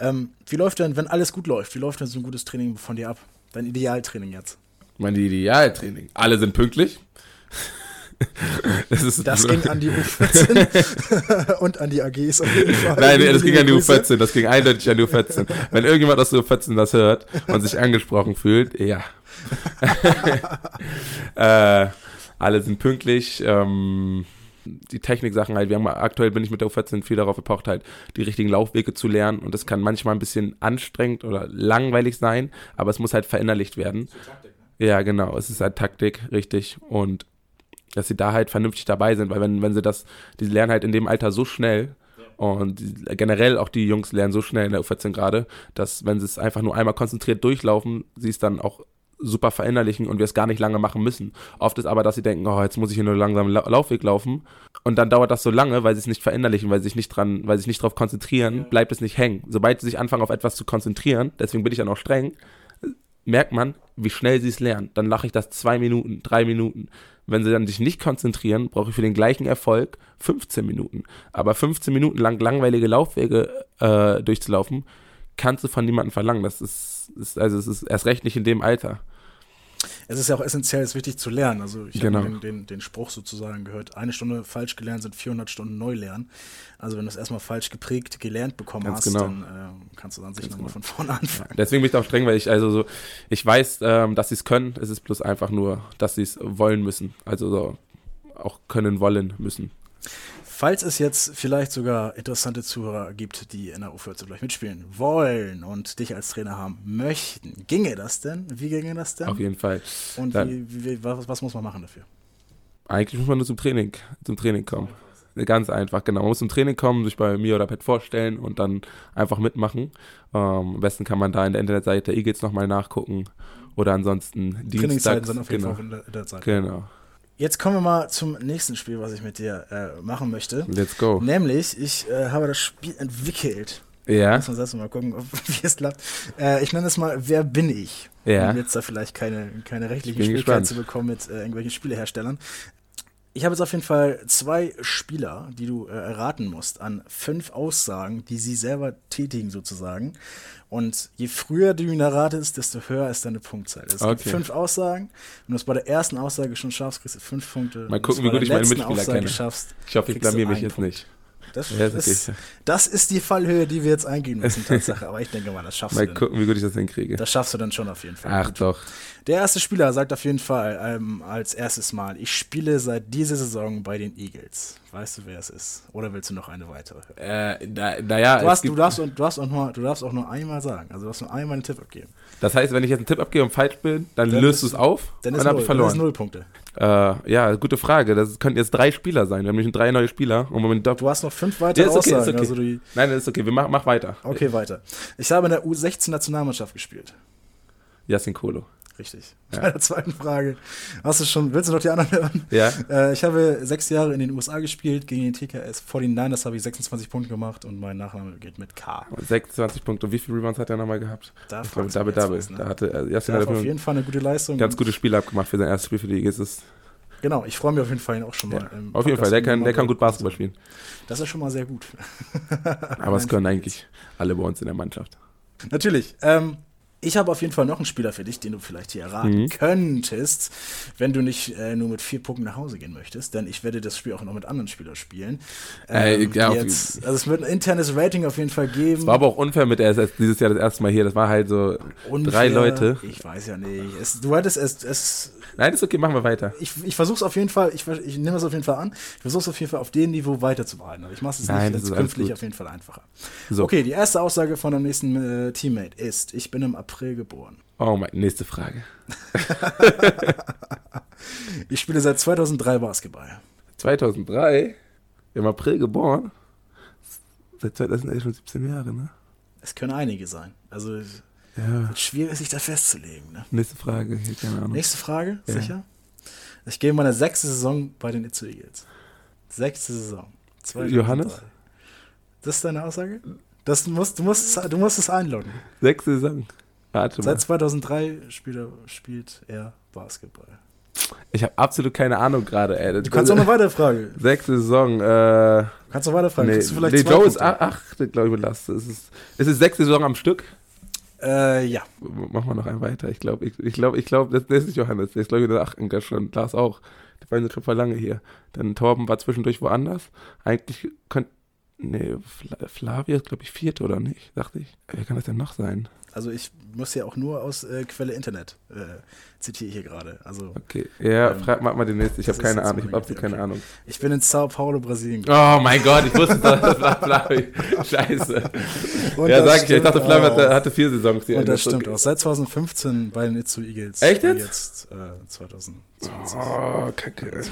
[SPEAKER 1] Ähm, wie läuft denn, wenn alles gut läuft, wie läuft denn so ein gutes Training von dir ab? Dein Idealtraining jetzt?
[SPEAKER 2] Mein Idealtraining. Alle sind pünktlich.
[SPEAKER 1] Das, das ging an die U14 und an die AGs auf jeden
[SPEAKER 2] Fall. Nein, das ging an die U14, das ging eindeutig an die U14. Wenn irgendjemand aus der U14 das hört und sich angesprochen fühlt, ja. äh, alle sind pünktlich. Ähm, die Techniksachen halt, wir haben aktuell bin ich mit der U14 viel darauf gepocht, halt die richtigen Laufwege zu lernen und das kann manchmal ein bisschen anstrengend oder langweilig sein, aber es muss halt verinnerlicht werden. Taktik, ne? Ja, genau, es ist halt Taktik, richtig. Und dass sie da halt vernünftig dabei sind, weil wenn, wenn sie das, die lernen halt in dem Alter so schnell und generell auch die Jungs lernen so schnell in der U14 gerade, dass wenn sie es einfach nur einmal konzentriert durchlaufen, sie es dann auch super verinnerlichen und wir es gar nicht lange machen müssen. Oft ist aber, dass sie denken, oh, jetzt muss ich hier nur langsam La Laufweg laufen und dann dauert das so lange, weil sie es nicht verinnerlichen, weil sie sich nicht dran, weil sie sich nicht darauf konzentrieren, bleibt es nicht hängen. Sobald sie sich anfangen auf etwas zu konzentrieren, deswegen bin ich dann auch streng, merkt man, wie schnell sie es lernen. Dann lache ich das zwei Minuten, drei Minuten. Wenn sie dann sich nicht konzentrieren, brauche ich für den gleichen Erfolg 15 Minuten. Aber 15 Minuten lang langweilige Laufwege äh, durchzulaufen, kannst du von niemandem verlangen. Das ist, ist, also es ist erst recht nicht in dem Alter
[SPEAKER 1] es ist ja auch essentiell, es ist wichtig zu lernen. Also ich genau. habe den, den, den, Spruch sozusagen gehört, eine Stunde falsch gelernt sind 400 Stunden neu lernen. Also wenn du es erstmal falsch geprägt, gelernt bekommen Ganz hast, genau. dann äh, kannst du dann sich nochmal genau. von vorne anfangen.
[SPEAKER 2] Deswegen bin ich auch streng, weil ich also so, ich weiß, ähm, dass sie es können, es ist bloß einfach nur, dass sie es wollen müssen. Also so auch können wollen müssen.
[SPEAKER 1] Falls es jetzt vielleicht sogar interessante Zuhörer gibt, die in der U14 vielleicht mitspielen wollen und dich als Trainer haben möchten, ginge das denn? Wie ginge das denn?
[SPEAKER 2] Auf jeden Fall.
[SPEAKER 1] Und wie, wie, was, was, muss man machen dafür?
[SPEAKER 2] Eigentlich muss man nur zum Training, zum Training kommen. Ganz einfach, genau. Man muss zum Training kommen, sich bei mir oder Pet vorstellen und dann einfach mitmachen. Ähm, am besten kann man da in der Internetseite Eagles nochmal nachgucken oder ansonsten Dienstag.
[SPEAKER 1] sind auf jeden genau. Fall auf der Internetseite. Genau. Jetzt kommen wir mal zum nächsten Spiel, was ich mit dir äh, machen möchte.
[SPEAKER 2] Let's go.
[SPEAKER 1] Nämlich, ich äh, habe das Spiel entwickelt.
[SPEAKER 2] Ja.
[SPEAKER 1] Muss man selbst mal gucken, ob, wie es klappt. Äh, ich nenne es mal Wer bin ich?
[SPEAKER 2] Ja.
[SPEAKER 1] Um jetzt da vielleicht keine, keine rechtlichen Schwierigkeiten zu bekommen mit äh, irgendwelchen Spieleherstellern. Ich habe jetzt auf jeden Fall zwei Spieler, die du äh, erraten musst, an fünf Aussagen, die sie selber tätigen sozusagen. Und je früher du ihn erratest, desto höher ist deine Punktzahl. Es okay. gibt fünf Aussagen. Wenn du es bei der ersten Aussage schon schaffst, kriegst du fünf Punkte.
[SPEAKER 2] Mal gucken, wie gut ich meine Mitspieler Aussage kenne. Schaffst, ich hoffe, ich blamier mich jetzt Punkt. nicht.
[SPEAKER 1] Das, ja, das, ist, das, ist, die Fallhöhe, die wir jetzt eingehen müssen, Tatsache. Aber ich denke mal, das schaffst
[SPEAKER 2] mal
[SPEAKER 1] du.
[SPEAKER 2] Mal gucken, wie gut ich das hinkriege.
[SPEAKER 1] Das schaffst du dann schon auf jeden Fall.
[SPEAKER 2] Ach
[SPEAKER 1] gut.
[SPEAKER 2] doch.
[SPEAKER 1] Der erste Spieler sagt auf jeden Fall ähm, als erstes Mal, ich spiele seit dieser Saison bei den Eagles. Weißt du, wer es ist? Oder willst du noch eine weitere?
[SPEAKER 2] Äh, na, naja,
[SPEAKER 1] Du, hast, du, darfst, du, darfst auch nur, du darfst auch nur einmal sagen. Also du darfst nur einmal einen Tipp abgeben.
[SPEAKER 2] Das heißt, wenn ich jetzt einen Tipp abgebe und falsch bin, dann,
[SPEAKER 1] Dann
[SPEAKER 2] löst
[SPEAKER 1] ist-
[SPEAKER 2] du es auf
[SPEAKER 1] Dann
[SPEAKER 2] und
[SPEAKER 1] ist,
[SPEAKER 2] dann habe ich
[SPEAKER 1] dann ist
[SPEAKER 2] verloren.
[SPEAKER 1] null Punkte.
[SPEAKER 2] Äh, ja, gute Frage. Das könnten jetzt drei Spieler sein. Wir haben nämlich drei neue Spieler. Und Moment,
[SPEAKER 1] Du hast noch fünf weitere
[SPEAKER 2] Ja, ist okay, ist
[SPEAKER 1] Aussagen.
[SPEAKER 2] okay.
[SPEAKER 1] Also die,
[SPEAKER 2] Nein, das ist okay. Wir mach, mach weiter.
[SPEAKER 1] okay, weiter. Ich habe in der U16-Nationalmannschaft gespielt.
[SPEAKER 2] Yasin Kolo.
[SPEAKER 1] Richtig.
[SPEAKER 2] Ja.
[SPEAKER 1] Bei der zweiten Frage. Hast du schon, willst du noch die anderen hören?
[SPEAKER 2] Ja.
[SPEAKER 1] Äh, ich habe sechs Jahre in den USA gespielt. Gegen den TKS 49ers habe ich 26 Punkte gemacht und mein Nachname geht mit K.
[SPEAKER 2] 26 Punkte. Und wie viele Rebounds hat er nochmal gehabt?
[SPEAKER 1] Da
[SPEAKER 2] Ich glaube, Double Double.
[SPEAKER 1] was, ne?
[SPEAKER 2] Da hatte äh, Yasin
[SPEAKER 1] Der
[SPEAKER 2] hat
[SPEAKER 1] auf jeden Fall eine gute Leistung.
[SPEAKER 2] ganz gute Spiele abgemacht für sein erstes Spiel für die Eagles.
[SPEAKER 1] Genau, ich freue mich auf jeden Fall ihn auch schon mal.
[SPEAKER 2] ja. Auf jeden Fall, der kann, der kann gut Basketball spielen.
[SPEAKER 1] Das ist schon mal sehr gut.
[SPEAKER 2] Aber es können eigentlich alle bei uns in der Mannschaft.
[SPEAKER 1] Natürlich. Ähm, ich habe auf jeden Fall noch einen Spieler für dich, den du vielleicht hier erraten
[SPEAKER 2] Mhm.
[SPEAKER 1] könntest, wenn du nicht äh, nur mit vier Punkten nach Hause gehen möchtest, denn ich werde das Spiel auch noch mit anderen Spielern spielen.
[SPEAKER 2] Äh,
[SPEAKER 1] Ähm,
[SPEAKER 2] ja,
[SPEAKER 1] die
[SPEAKER 2] auf-
[SPEAKER 1] jetzt, also es wird ein internes Rating auf jeden Fall geben.
[SPEAKER 2] Es war aber auch unfair mit der SS dieses Jahr das erste Mal hier. Das war halt so
[SPEAKER 1] Unfair.
[SPEAKER 2] drei Leute.
[SPEAKER 1] Ich weiß ja nicht. Es, du hattest es, es
[SPEAKER 2] Nein, ist okay, machen wir weiter.
[SPEAKER 1] ich, ich versuche es auf jeden Fall, ich, ich nehme es auf jeden Fall an, ich versuche es auf jeden Fall auf dem Niveau weiterzubehalten. Aber ich mache es
[SPEAKER 2] Nein,
[SPEAKER 1] nicht
[SPEAKER 2] das ist
[SPEAKER 1] künftig auf jeden Fall einfacher.
[SPEAKER 2] So.
[SPEAKER 1] Okay, die erste Aussage von dem nächsten äh, Teammate ist, ich bin im April geboren.
[SPEAKER 2] Oh mein, nächste Frage.
[SPEAKER 1] Ich spiele seit 2003 Basketball.
[SPEAKER 2] 2003, im April geboren. Seit 2011 schon 17 Jahre, ne?
[SPEAKER 1] Es können einige sein. Also
[SPEAKER 2] Ja.
[SPEAKER 1] schwierig, sich da festzulegen. Ne?
[SPEAKER 2] Nächste Frage, hier, keine Ahnung.
[SPEAKER 1] Nächste Frage,
[SPEAKER 2] Ja.
[SPEAKER 1] sicher? Ich gehe in meine sechste Saison bei den Itzu Eagles. Sechste Saison. 2003.
[SPEAKER 2] Johannes?
[SPEAKER 1] Das ist deine Aussage? Das musst, du, musst, es- du musst es einloggen.
[SPEAKER 2] Sechste Saison. Warte.
[SPEAKER 1] Seit 2003 spielt er, spielt er Basketball.
[SPEAKER 2] Ich habe absolut keine Ahnung gerade, ey.
[SPEAKER 1] Du kannst auch noch weiter fragen.
[SPEAKER 2] Sechste Saison, äh.
[SPEAKER 1] Du kannst noch weiter fragen.
[SPEAKER 2] Nee,
[SPEAKER 1] Kriegst du vielleicht
[SPEAKER 2] nee Joe ist
[SPEAKER 1] Punkte?
[SPEAKER 2] ach, achte, glaube ich, belastet. Es ist, es ist sechste Saison am Stück.
[SPEAKER 1] Äh, ja.
[SPEAKER 2] Machen wir noch einen weiter. Ich glaube, ich, ich glaube, ich glaube, das, das ist Johannes. Der ist, glaube ich, in der achten schon. Lars auch. Die beiden sind schon lange hier. Dann Torben war zwischendurch woanders. Eigentlich könnte. Nee, Fla Flavia ist, glaube ich, vierte oder nicht, dachte ich. Wer kann das denn noch sein?
[SPEAKER 1] Also ich muss ja auch nur aus äh, Quelle Internet äh, zitiere ich hier gerade. Also
[SPEAKER 2] Okay. Ja,
[SPEAKER 1] Ähm,
[SPEAKER 2] frag mach mal den nächsten. Ich habe keine Ahnung. Ich habe absolut
[SPEAKER 1] okay.
[SPEAKER 2] keine Ahnung.
[SPEAKER 1] ich bin in Sao Paulo, Brasilien.
[SPEAKER 2] Oh mein Gott, ich wusste das. Flavia. Scheiße.
[SPEAKER 1] Und
[SPEAKER 2] ja, sag ich. Ich dachte, Flavia hatte, hatte vier Saisons. hier.
[SPEAKER 1] Und das stimmt
[SPEAKER 2] okay.
[SPEAKER 1] auch. Seit 2015 bei den Itzu Eagles.
[SPEAKER 2] Echt
[SPEAKER 1] Und
[SPEAKER 2] jetzt?
[SPEAKER 1] Jetzt äh, 2020.
[SPEAKER 2] Oh, kacke.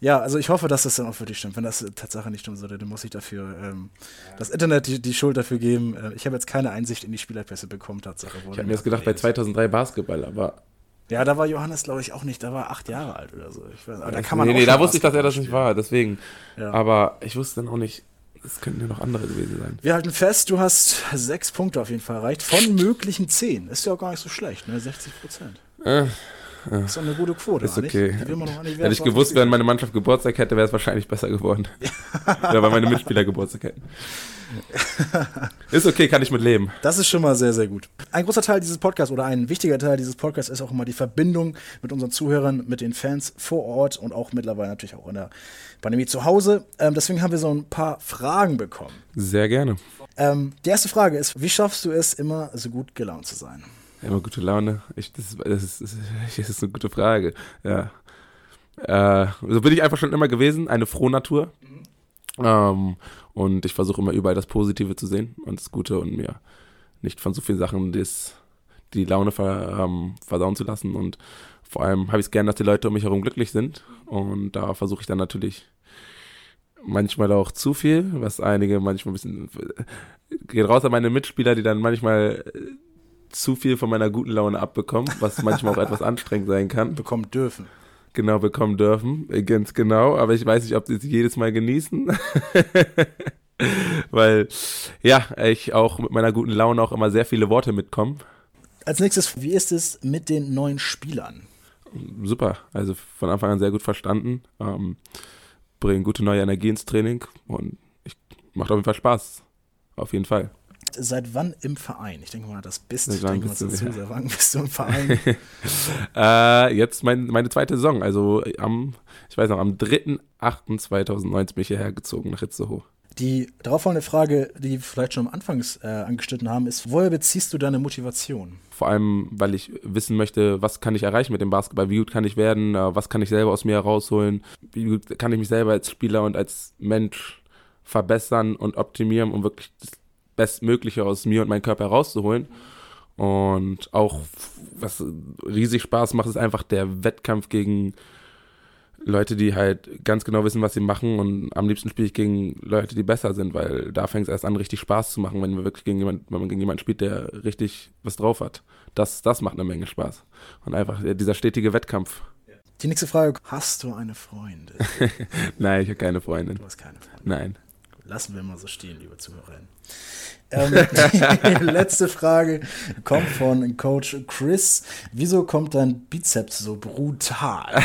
[SPEAKER 1] Ja, also ich hoffe, dass das dann auch für dich stimmt. Wenn das Tatsache nicht stimmen sollte, dann muss ich dafür ähm, das Internet die, die Schuld dafür geben. Äh, ich habe jetzt keine Einsicht in die Spielerpässe bekommen, Tatsache.
[SPEAKER 2] Ich habe mir jetzt gedacht, bei 2003 Basketball, aber
[SPEAKER 1] Ja, da war Johannes, glaube ich, auch nicht. Da war acht Jahre alt oder so. Ich weiß, aber da kann man
[SPEAKER 2] nee, nee, da wusste ich, dass er das nicht war, deswegen.
[SPEAKER 1] Ja.
[SPEAKER 2] Aber ich wusste dann auch nicht, es könnten ja noch andere gewesen sein.
[SPEAKER 1] Wir halten fest, du hast sechs Punkte auf jeden Fall erreicht. Von möglichen zehn. Ist ja auch gar nicht so schlecht, ne? 60 Prozent.
[SPEAKER 2] Äh,
[SPEAKER 1] Ist doch eine gute Quote.
[SPEAKER 2] Ist okay. Hätte ich gewusst, wenn meine Mannschaft Geburtstag hätte, wäre es wahrscheinlich besser geworden. Oder weil meine Mitspieler Geburtstag hätten. Ist okay, kann ich mit leben.
[SPEAKER 1] Das ist schon mal sehr, sehr gut. Ein großer Teil dieses Podcasts oder ein wichtiger Teil dieses Podcasts ist auch immer die Verbindung mit unseren Zuhörern, mit den Fans vor Ort und auch mittlerweile natürlich auch in der Pandemie zu Hause. Ähm, deswegen haben wir so ein paar Fragen bekommen.
[SPEAKER 2] Sehr gerne.
[SPEAKER 1] Ähm, die erste Frage ist, wie schaffst du es, immer so gut gelaunt zu sein?
[SPEAKER 2] Immer gute Laune. Ich, das, ist, das, ist, das ist eine gute Frage. Ja. Äh, so bin ich einfach schon immer gewesen, eine Frohnatur. Ähm, und ich versuche immer überall das Positive zu sehen und das Gute und mir nicht von so vielen Sachen das, die Laune ver, ähm, versauen zu lassen. Und vor allem habe ich es gern, dass die Leute um mich herum glücklich sind. Und da versuche ich dann natürlich manchmal auch zu viel, was einige manchmal ein bisschen geht raus an meine Mitspieler, die dann manchmal äh, zu viel von meiner guten Laune abbekommen, was manchmal auch etwas anstrengend sein kann
[SPEAKER 1] Bekommen dürfen.
[SPEAKER 2] genau bekommen dürfen. Äh, Ganz genau. Aber ich weiß nicht, ob sie es jedes Mal genießen. Weil, ja, ich auch mit meiner guten Laune auch immer sehr viele Worte mitkomme.
[SPEAKER 1] Als nächstes, wie ist es mit den neuen Spielern?
[SPEAKER 2] Super. Also von Anfang an sehr gut verstanden. Ähm, bringen gute neue Energie ins Training und ich macht auf jeden Fall Spaß. Auf jeden Fall.
[SPEAKER 1] Seit wann im Verein? Ich denke mal, das bist
[SPEAKER 2] Seit wann bist du-
[SPEAKER 1] dazu. Seit wann bist du im Verein?
[SPEAKER 2] Äh, jetzt mein, meine zweite Saison. Also am, ich weiß noch, am 3.8.2019 bin ich hierher gezogen nach Itzehoe.
[SPEAKER 1] Die darauffolgende Frage, die wir vielleicht schon am Anfang äh, angeschnitten haben, ist, woher beziehst du deine Motivation?
[SPEAKER 2] Vor allem, weil ich wissen möchte, was kann ich erreichen mit dem Basketball, wie gut kann ich werden, äh, was kann ich selber aus mir herausholen, wie gut kann ich mich selber als Spieler und als Mensch verbessern und optimieren, um wirklich das Bestmögliche aus mir und meinem Körper herauszuholen. Und auch, was riesig Spaß macht, ist einfach der Wettkampf gegen Leute, die halt ganz genau wissen, was sie machen und am liebsten spiele ich gegen Leute, die besser sind, weil da fängt es erst an, richtig Spaß zu machen, wenn man wirklich gegen jemand, wenn man gegen jemanden spielt, der richtig was drauf hat. Das, das macht eine Menge Spaß. Und einfach dieser stetige Wettkampf.
[SPEAKER 1] Die nächste Frage, hast du eine Freundin?
[SPEAKER 2] Nein, ich habe keine Freundin.
[SPEAKER 1] Du hast keine Freundin.
[SPEAKER 2] Nein.
[SPEAKER 1] Lassen wir mal so stehen, liebe Zuhörerinnen. Ähm, die letzte Frage kommt von Coach Chris. Wieso kommt dein Bizeps so brutal?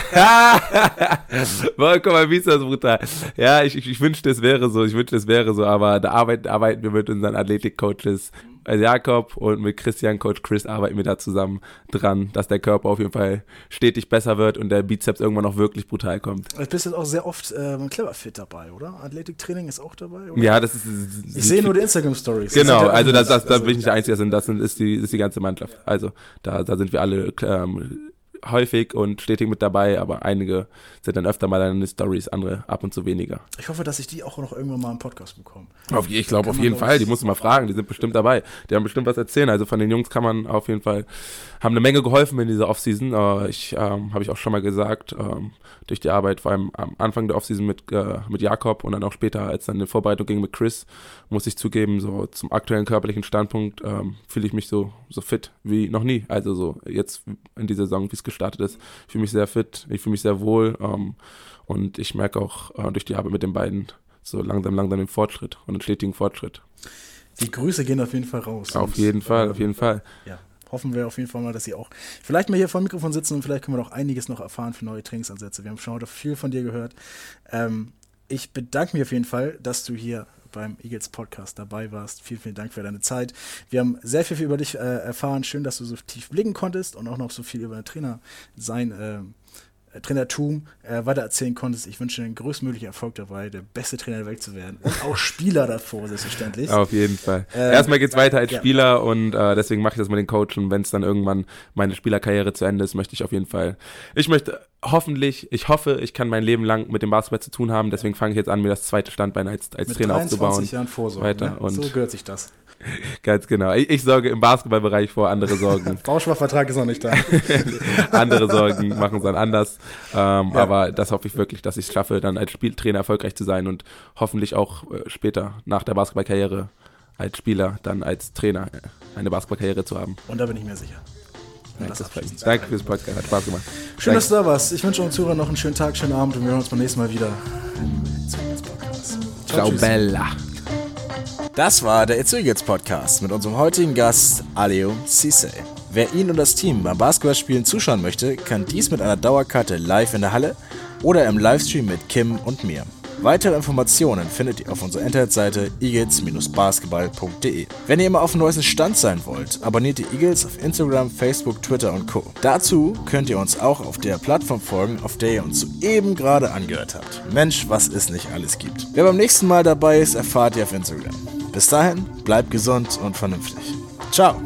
[SPEAKER 2] Warum kommt mein Bizeps so brutal? Ja, ich, ich, ich wünschte, es wäre so. Ich wünschte, es wäre so. Aber da arbeiten, arbeiten wir mit unseren Athletik-Coaches Jakob und mit Christian, Coach Chris, arbeiten wir da zusammen dran, dass der Körper auf jeden Fall stetig besser wird und der Bizeps irgendwann auch wirklich brutal kommt.
[SPEAKER 1] Du bist jetzt auch sehr oft äh, Clever Fit dabei, oder? Athletiktraining ist auch dabei? Oder?
[SPEAKER 2] Ja, das ist.
[SPEAKER 1] Ich sehe nur die Instagram-Stories.
[SPEAKER 2] Genau, also das, das, da bin ich nicht der Einzige, das ist die, ist die ganze Mannschaft. Also da, da sind wir alle ähm, häufig und stetig mit dabei, aber einige sind dann öfter mal in den Stories, andere ab und zu weniger.
[SPEAKER 1] Ich hoffe, dass ich die auch noch irgendwann mal im Podcast bekomme.
[SPEAKER 2] Auf, ich glaube auf jeden Fall, die musst du mal fragen, die sind bestimmt dabei. Die haben bestimmt was erzählen. Also von den Jungs kann man auf jeden Fall, haben eine Menge geholfen in dieser Offseason. Uh, ich, ähm, habe ich auch schon mal gesagt, ähm, durch die Arbeit, vor allem am Anfang der Offseason mit, äh, mit Jakob und dann auch später, als dann eine Vorbereitung ging mit Chris, muss ich zugeben, so zum aktuellen körperlichen Standpunkt ähm, fühle ich mich so, so fit wie noch nie. Also so jetzt in dieser Saison, wie es gestartet ist. Ich fühle mich sehr fit, ich fühle mich sehr wohl ähm, und ich merke auch äh, durch die Arbeit mit den beiden so langsam, langsam den Fortschritt und den stetigen Fortschritt.
[SPEAKER 1] Die Grüße gehen auf jeden Fall raus.
[SPEAKER 2] Auf jeden Fall, auf jeden Fall.
[SPEAKER 1] Ja, hoffen wir auf jeden Fall mal, dass sie auch vielleicht mal hier vor dem Mikrofon sitzen und vielleicht können wir noch einiges noch erfahren für neue Trainingsansätze. Wir haben schon heute viel von dir gehört. Ähm, ich bedanke mich auf jeden Fall, dass du hier beim Eagles Podcast dabei warst. Vielen, vielen Dank für deine Zeit. Wir haben sehr viel, viel über dich äh, erfahren. Schön, dass du so tief blicken konntest und auch noch so viel über Trainer sein. Äh, Trainertum äh, weitererzählen konntest. Ich wünsche dir den größtmöglichen Erfolg dabei, der beste Trainer der Welt zu werden. Und auch Spieler davor, selbstverständlich.
[SPEAKER 2] Auf jeden Fall. Ähm, Erstmal geht es weiter als ja. Spieler und äh, deswegen mache ich das mit den Coach. Und wenn es dann irgendwann meine Spielerkarriere zu Ende ist, möchte ich auf jeden Fall. Ich möchte hoffentlich, ich hoffe, ich kann mein Leben lang mit dem Basketball zu tun haben. Deswegen fange ich jetzt an, mir das zweite Standbein als, als
[SPEAKER 1] mit
[SPEAKER 2] Trainer aufzubauen.
[SPEAKER 1] Jahren Vorsorge,
[SPEAKER 2] weiter.
[SPEAKER 1] Ne?
[SPEAKER 2] Und
[SPEAKER 1] so gehört sich das.
[SPEAKER 2] Ganz genau. Ich, ich, sorge im Basketballbereich vor, andere Sorgen.
[SPEAKER 1] Bausparvertrag ist noch nicht da.
[SPEAKER 2] andere Sorgen machen es dann anders. Ähm, ja. Aber das hoffe ich wirklich, dass ich es schaffe, dann als Spieltrainer erfolgreich zu sein und hoffentlich auch äh, später nach der Basketballkarriere als Spieler dann als Trainer äh, eine Basketballkarriere zu haben.
[SPEAKER 1] Und da bin ich mir sicher.
[SPEAKER 2] Danke, Danke fürs Podcast, hat Spaß gemacht.
[SPEAKER 1] Schön, Danke. dass du da warst. Ich wünsche uns Zuhörern noch einen schönen Tag, schönen Abend und wir hören uns beim nächsten Mal wieder.
[SPEAKER 2] Ciao, Ciao Bella.
[SPEAKER 1] Das war der It's Eagles Podcast mit unserem heutigen Gast Aleo Cisse. Wer ihn und das Team beim Basketballspielen zuschauen möchte, kann dies mit einer Dauerkarte live in der Halle oder im Livestream mit Kim und mir. Weitere Informationen findet ihr auf unserer Internetseite eagles-basketball.de. Wenn ihr immer auf dem neuesten Stand sein wollt, abonniert die Eagles auf Instagram, Facebook, Twitter und Co. Dazu könnt ihr uns auch auf der Plattform folgen, auf der ihr uns soeben gerade angehört habt. Mensch, was es nicht alles gibt. Wer beim nächsten Mal dabei ist, erfahrt ihr auf Instagram. Bis dahin, bleibt gesund und vernünftig. Ciao.